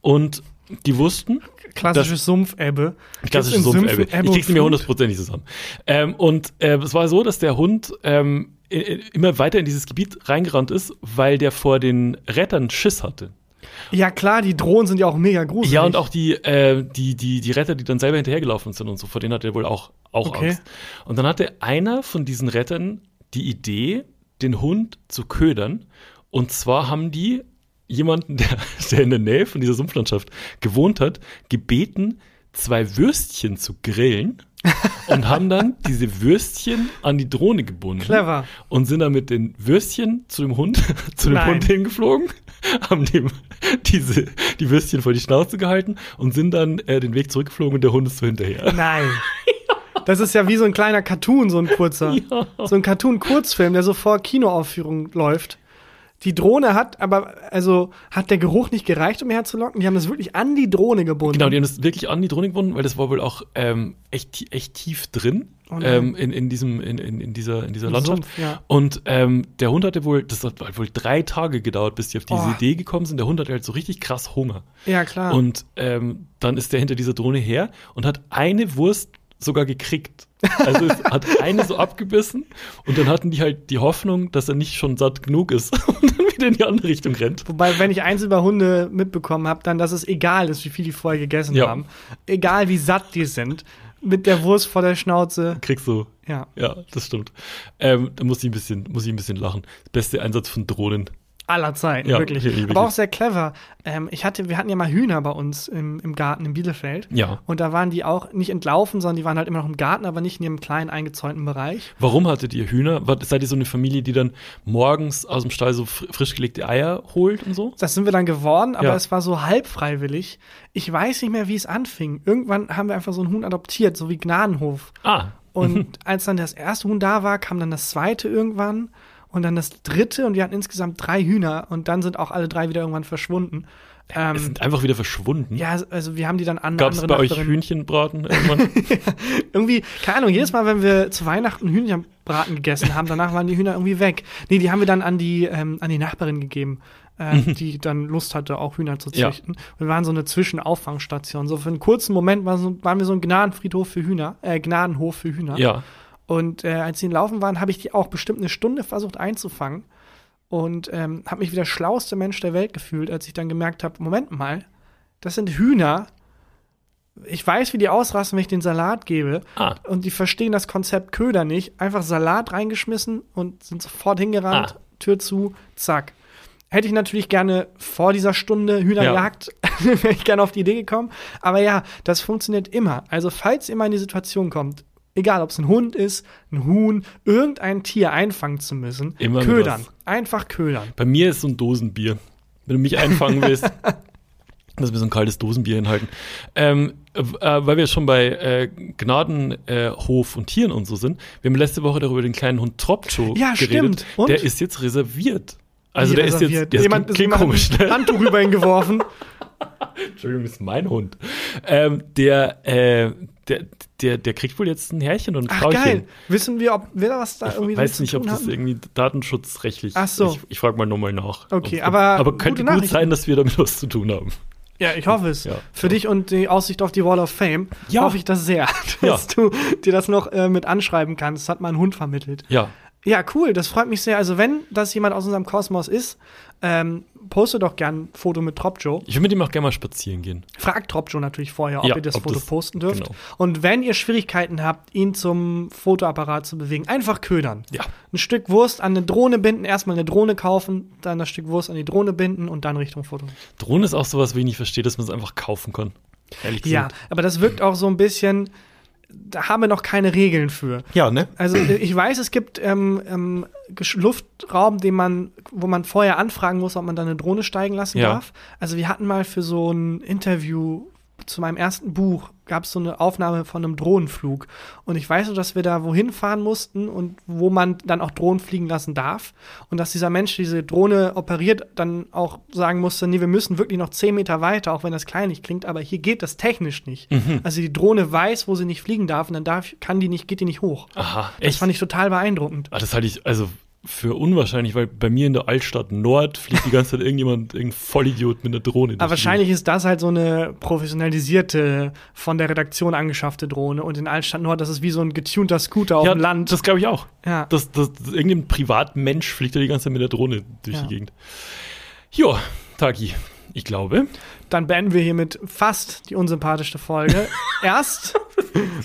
Speaker 3: Und die wussten,
Speaker 2: Klassisches Sumpfebbe.
Speaker 3: Klassische Sumpfebbe. Ich krieg's
Speaker 2: und
Speaker 3: nicht mehr
Speaker 2: Flut?
Speaker 3: hundertprozentig zusammen. Ähm, und äh, es war so, dass der Hund ähm, immer weiter in dieses Gebiet reingerannt ist, weil der vor den Rettern Schiss hatte.
Speaker 2: Ja, klar, die Drohnen sind ja auch mega gruselig.
Speaker 3: Ja, und auch die, äh, die, die, die Retter, die dann selber hinterhergelaufen sind und so, vor denen hatte er wohl auch, auch
Speaker 2: Okay.
Speaker 3: Angst. Und dann hatte einer von diesen Rettern die Idee, den Hund zu ködern. Und zwar haben die jemanden, der, der in der Nähe von dieser Sumpflandschaft gewohnt hat, gebeten, zwei Würstchen zu grillen und haben dann diese Würstchen an die Drohne gebunden.
Speaker 2: Clever.
Speaker 3: Und sind dann mit den Würstchen zu dem Hund, zu dem
Speaker 2: Nein.
Speaker 3: Hund hingeflogen, haben dem diese, die Würstchen vor die Schnauze gehalten und sind dann äh, den Weg zurückgeflogen und der Hund ist so hinterher.
Speaker 2: Nein. Das ist ja wie so ein kleiner Cartoon, so ein kurzer.
Speaker 3: Ja.
Speaker 2: So ein Cartoon-Kurzfilm, der so vor Kinoaufführung läuft. Die Drohne hat, aber, also, hat der Geruch nicht gereicht, um herzulocken? Die haben das wirklich an die Drohne gebunden.
Speaker 3: Genau, die haben das wirklich an die Drohne gebunden, weil das war wohl auch ähm, echt, echt tief drin
Speaker 2: Oh
Speaker 3: ähm, in, in, diesem, in, in, in dieser, in dieser Landschaft.
Speaker 2: Sumpf, ja.
Speaker 3: Und ähm, der Hund hatte wohl, das hat wohl drei Tage gedauert, bis die auf diese
Speaker 2: Oh.
Speaker 3: Idee gekommen sind. Der Hund hatte halt so richtig krass Hunger.
Speaker 2: Ja, klar.
Speaker 3: Und ähm, dann ist der hinter dieser Drohne her und hat eine Wurst sogar gekriegt. Also es hat eine so abgebissen und dann hatten die halt die Hoffnung, dass er nicht schon satt genug ist und dann wieder in die andere Richtung rennt.
Speaker 2: Wobei, wenn ich eins über Hunde mitbekommen habe, dann, dass es egal ist, wie viel die vorher gegessen
Speaker 3: Ja.
Speaker 2: haben. Egal, wie satt die sind. Mit der Wurst vor der Schnauze.
Speaker 3: Kriegst du.
Speaker 2: Ja.
Speaker 3: Ja, das stimmt. Ähm, da muss ich ein bisschen, muss ich ein bisschen lachen. Beste Einsatz von Drohnen.
Speaker 2: Aller Zeiten,
Speaker 3: Ja,
Speaker 2: wirklich.
Speaker 3: wirklich.
Speaker 2: Aber auch sehr clever. Ähm, ich hatte, wir hatten ja mal Hühner bei uns im, im Garten in Bielefeld.
Speaker 3: Ja.
Speaker 2: Und da waren die auch nicht entlaufen, sondern die waren halt immer noch im Garten, aber nicht in ihrem kleinen eingezäunten Bereich.
Speaker 3: Warum hattet ihr Hühner? War, seid ihr so eine Familie, die dann morgens aus dem Stall so fr frisch gelegte Eier holt und so?
Speaker 2: Das sind wir dann geworden, aber
Speaker 3: Ja.
Speaker 2: es war so halb freiwillig. Ich weiß nicht mehr, wie es anfing. Irgendwann haben wir einfach so einen Huhn adoptiert, so wie Gnadenhof.
Speaker 3: Ah.
Speaker 2: Und als dann das erste Huhn da war, kam dann das zweite irgendwann und dann das dritte und wir hatten insgesamt drei Hühner und dann sind auch alle drei wieder irgendwann verschwunden.
Speaker 3: Es
Speaker 2: Ähm,
Speaker 3: sind einfach wieder verschwunden.
Speaker 2: ja, also wir haben die dann an
Speaker 3: Gab es bei euch
Speaker 2: Nachbarin-
Speaker 3: Hühnchenbraten irgendwann?
Speaker 2: Irgendwie, keine Ahnung, jedes Mal, wenn wir zu Weihnachten Hühnerbraten gegessen haben, danach waren die Hühner irgendwie weg. Nee, die haben wir dann an die, ähm, an die Nachbarin gegeben, ähm, die dann Lust hatte, auch Hühner zu
Speaker 3: Mhm. Ja.
Speaker 2: züchten. Wir waren so eine Zwischenauffangstation. So für einen kurzen Moment waren, so, waren wir so ein Gnadenfriedhof für Hühner, äh, Gnadenhof für Hühner.
Speaker 3: ja.
Speaker 2: Und äh, als die in Laufen waren, habe ich die auch bestimmt eine Stunde versucht einzufangen. Und ähm, habe mich wie der schlauste Mensch der Welt gefühlt, als ich dann gemerkt habe, Moment mal, das sind Hühner. Ich weiß, wie die ausrasten, wenn ich den Salat gebe.
Speaker 3: Ah.
Speaker 2: Und die verstehen das Konzept Köder nicht. Einfach Salat reingeschmissen und sind sofort hingerannt,
Speaker 3: Ah.
Speaker 2: Tür zu, zack. Hätte ich natürlich gerne vor dieser Stunde Hühnerjagd, wäre ich gerne auf die Idee gekommen. Aber ja, das funktioniert immer. Also, falls ihr mal in die Situation kommt, egal ob es ein Hund ist, ein Huhn, irgendein Tier einfangen zu müssen,
Speaker 3: Immer
Speaker 2: ködern. Einfach ködern.
Speaker 3: Bei mir ist so ein Dosenbier. Wenn du mich einfangen willst, lass mir so ein kaltes Dosenbier hinhalten. Ähm, äh, weil wir schon bei äh, Gnadenhof äh, und Tieren und so sind. Wir haben letzte Woche darüber den kleinen Hund Tropcho
Speaker 2: Ja,
Speaker 3: geredet.
Speaker 2: stimmt. Und?
Speaker 3: Der ist jetzt reserviert. Also
Speaker 2: Wie
Speaker 3: der ist jetzt,
Speaker 2: reserviert?
Speaker 3: der ist,
Speaker 2: jemand,
Speaker 3: klingt
Speaker 2: jemand
Speaker 3: komisch, ne?
Speaker 2: Handtuch über ihn geworfen.
Speaker 3: Entschuldigung, das ist mein Hund. Ähm, der, äh, der, der, der kriegt wohl jetzt ein Herrchen und ein
Speaker 2: Ach,
Speaker 3: Frauchen.
Speaker 2: geil. Wissen wir, ob wir da was da
Speaker 3: Ich
Speaker 2: irgendwie
Speaker 3: weiß
Speaker 2: mit zu
Speaker 3: nicht, ob das
Speaker 2: haben?
Speaker 3: irgendwie datenschutzrechtlich
Speaker 2: Ach so.
Speaker 3: Ich, ich frage mal nochmal nach.
Speaker 2: Okay,
Speaker 3: Ob-
Speaker 2: aber
Speaker 3: Aber könnte gut sein, dass wir damit was zu tun haben.
Speaker 2: Ja, ich hoffe es.
Speaker 3: Ja,
Speaker 2: Für
Speaker 3: ja.
Speaker 2: dich und die Aussicht auf die Wall of Fame
Speaker 3: Ja.
Speaker 2: hoffe ich das sehr, dass
Speaker 3: Ja.
Speaker 2: du dir das noch äh, mit anschreiben kannst. Das hat mein Hund vermittelt.
Speaker 3: Ja,
Speaker 2: Ja, cool, das freut mich sehr. Also wenn das jemand aus unserem Kosmos ist, ähm, poste doch gern ein Foto mit Tropjo.
Speaker 3: ich würde mit ihm auch gerne mal spazieren gehen.
Speaker 2: Fragt Tropjo natürlich vorher, ob
Speaker 3: Ja,
Speaker 2: ihr das
Speaker 3: ob
Speaker 2: Foto
Speaker 3: das-
Speaker 2: posten dürft.
Speaker 3: genau.
Speaker 2: Und wenn ihr Schwierigkeiten habt, ihn zum Fotoapparat zu bewegen, einfach ködern.
Speaker 3: Ja.
Speaker 2: Ein Stück Wurst an eine Drohne binden, erstmal eine Drohne kaufen, dann das Stück Wurst an die Drohne binden und dann Richtung Foto.
Speaker 3: Drohne ist auch sowas, wo ich nicht verstehe, dass man es einfach kaufen kann. Ehrlich
Speaker 2: Ja,
Speaker 3: gesagt.
Speaker 2: aber das wirkt auch so ein bisschen, da haben wir noch keine Regeln für.
Speaker 3: Ja, ne?
Speaker 2: Also äh, ich weiß, es gibt ähm, ähm, Luftraum, den man, wo man vorher anfragen muss, ob man da eine Drohne steigen lassen
Speaker 3: Ja.
Speaker 2: darf. Also wir hatten mal für so ein Interview zu meinem ersten Buch gab es so eine Aufnahme von einem Drohnenflug und ich weiß so, dass wir da wohin fahren mussten und wo man dann auch Drohnen fliegen lassen darf und dass dieser Mensch, diese Drohne operiert, dann auch sagen musste, nee, wir müssen wirklich noch zehn Meter weiter, auch wenn das kleinlich klingt, aber hier geht das technisch nicht.
Speaker 3: Mhm.
Speaker 2: Also die Drohne weiß, wo sie nicht fliegen darf und dann darf, kann die nicht, geht die nicht hoch.
Speaker 3: Aha,
Speaker 2: Das
Speaker 3: echt?
Speaker 2: fand ich total beeindruckend.
Speaker 3: Ah, das halte ich also für unwahrscheinlich, weil bei mir in der Altstadt Nord fliegt die ganze Zeit irgendjemand, irgendein Vollidiot mit einer Drohne. durch
Speaker 2: Aber wahrscheinlich ist das halt so eine professionalisierte, von der Redaktion angeschaffte Drohne. Und in Altstadt Nord, das ist wie so ein getunter Scooter auf
Speaker 3: Ja,
Speaker 2: dem Land.
Speaker 3: das glaube ich auch.
Speaker 2: ja.
Speaker 3: Das, das, das, irgendein Privatmensch fliegt da die ganze Zeit mit der Drohne durch
Speaker 2: Ja.
Speaker 3: die Gegend. Jo, Taki, ich glaube.
Speaker 2: Dann beenden wir hiermit fast die unsympathischste Folge. Erst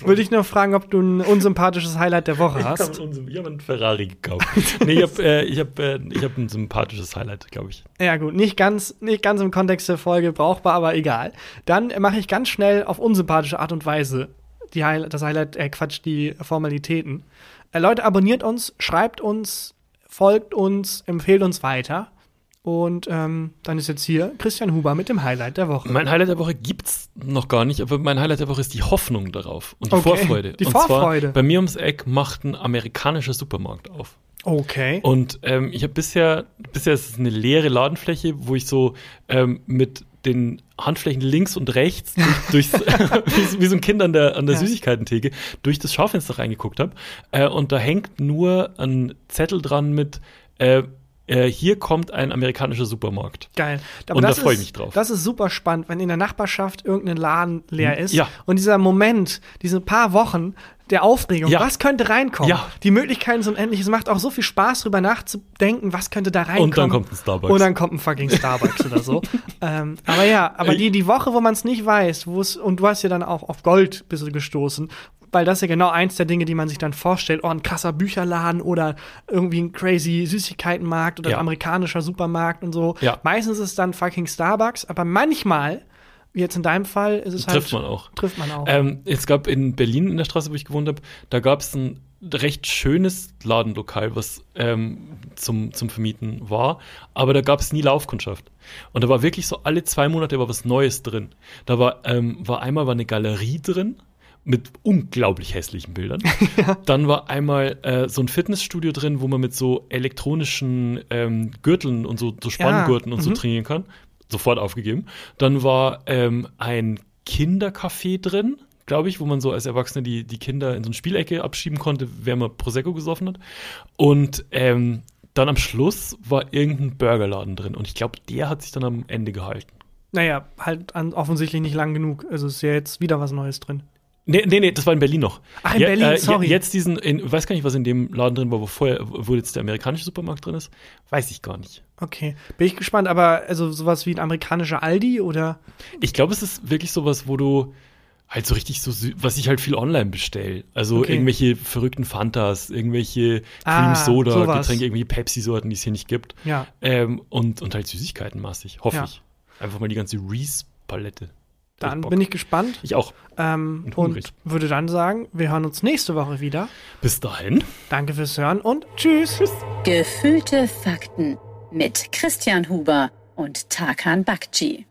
Speaker 2: würde ich noch fragen, ob du ein unsympathisches Highlight der Woche
Speaker 3: Ich habe
Speaker 2: hast.
Speaker 3: hab einen Ferrari gekauft. nee, ich habe äh, ich hab, äh, ich hab ein sympathisches Highlight, glaube ich.
Speaker 2: Ja, gut, nicht ganz, nicht ganz im Kontext der Folge brauchbar, aber egal. Dann mache ich ganz schnell auf unsympathische Art und Weise die Highlight, das Highlight, äh, Quatsch, die Formalitäten. Äh, Leute, abonniert uns, schreibt uns, folgt uns, empfehlt uns weiter. Und ähm, dann ist jetzt hier Christian Huber mit dem Highlight der Woche.
Speaker 3: Mein Highlight der Woche gibt's noch gar nicht, aber mein Highlight der Woche ist die Hoffnung darauf und die
Speaker 2: Okay,
Speaker 3: Vorfreude.
Speaker 2: die
Speaker 3: und
Speaker 2: Vorfreude.
Speaker 3: Zwar, bei mir ums Eck macht ein amerikanischer Supermarkt auf.
Speaker 2: Okay.
Speaker 3: Und ähm, ich habe bisher, bisher ist es eine leere Ladenfläche, wo ich so ähm, mit den Handflächen links und rechts durch, durchs, wie, so- wie so ein Kind an der, an der
Speaker 2: Ja.
Speaker 3: Süßigkeitentheke durch das Schaufenster reingeguckt habe. Äh, und da hängt nur ein Zettel dran mit äh, äh, hier kommt ein amerikanischer Supermarkt.
Speaker 2: Geil.
Speaker 3: Und da
Speaker 2: das
Speaker 3: freu ich mich drauf.
Speaker 2: Das ist super spannend, wenn in der Nachbarschaft irgendein Laden leer ist.
Speaker 3: Ja.
Speaker 2: Und dieser Moment, diese paar Wochen der Aufregung,
Speaker 3: Ja.
Speaker 2: was könnte reinkommen?
Speaker 3: Ja.
Speaker 2: Die Möglichkeiten sind endlich. Es macht auch so viel Spaß, drüber nachzudenken, was könnte da reinkommen.
Speaker 3: Und dann kommt ein Starbucks.
Speaker 2: Und dann kommt ein fucking Starbucks oder so. Ähm, aber ja, aber die, die Woche, wo man es nicht weiß, wo es, und du hast ja dann auch auf Gold bist du gestoßen, weil das ist ja genau eins der Dinge, die man sich dann vorstellt. Oh, ein krasser Bücherladen oder irgendwie ein crazy Süßigkeitenmarkt oder
Speaker 3: Ja.
Speaker 2: ein amerikanischer Supermarkt und so.
Speaker 3: Ja.
Speaker 2: Meistens ist es dann fucking Starbucks, aber manchmal, wie jetzt in deinem Fall, ist es halt.
Speaker 3: Trifft man auch.
Speaker 2: Trifft man auch.
Speaker 3: Ähm, es gab in Berlin in der Straße, wo ich gewohnt habe, da gab es ein recht schönes Ladenlokal, was ähm, zum, zum Vermieten war, aber da gab es nie Laufkundschaft. Und da war wirklich so alle zwei Monate war was Neues drin. Da war, ähm, war einmal war eine Galerie drin mit unglaublich hässlichen Bildern. Dann war einmal äh, so ein Fitnessstudio drin, wo man mit so elektronischen ähm, Gürteln und so, so Spanngurten und so
Speaker 2: mhm.
Speaker 3: trainieren kann. Sofort aufgegeben. Dann war ähm, ein Kindercafé drin, glaube ich, wo man so als Erwachsene die, die Kinder in so eine Spielecke abschieben konnte, wer mal Prosecco gesoffen hat. Und ähm, dann am Schluss war irgendein Burgerladen drin. Und ich glaube, der hat sich dann am Ende gehalten.
Speaker 2: naja, halt an, offensichtlich nicht lang genug. Also ist ja jetzt wieder was Neues drin.
Speaker 3: Nee, nee, nee, das war in Berlin noch.
Speaker 2: Ach, in Berlin, sorry.
Speaker 3: Jetzt diesen, in, weiß gar nicht, was in dem Laden drin war, wo vorher, wo jetzt der amerikanische Supermarkt drin ist. Weiß ich gar nicht.
Speaker 2: Okay. Bin ich gespannt, aber also sowas wie ein amerikanischer Aldi oder.
Speaker 3: Ich glaube, es ist wirklich sowas, wo du halt so richtig so, was ich halt viel online bestell. Also
Speaker 2: Okay.
Speaker 3: irgendwelche verrückten Fantas, irgendwelche
Speaker 2: Ah,
Speaker 3: Cream Soda,
Speaker 2: sowas.
Speaker 3: Getränke, irgendwelche Pepsi-Sorten, die es hier nicht gibt.
Speaker 2: Ja.
Speaker 3: Ähm, und, und halt Süßigkeiten massig, hoffe
Speaker 2: Ja.
Speaker 3: ich. Einfach mal die ganze Reese-Palette.
Speaker 2: Dann
Speaker 3: Bock.
Speaker 2: bin ich gespannt.
Speaker 3: Ich auch.
Speaker 2: Ähm,
Speaker 3: Und
Speaker 2: und
Speaker 3: hungrig.
Speaker 2: würde dann sagen, wir hören uns nächste Woche wieder.
Speaker 3: Bis dahin.
Speaker 2: Danke fürs Hören und tschüss.
Speaker 1: Gefühlte Fakten mit Christian Huber und Tarkan Bakci.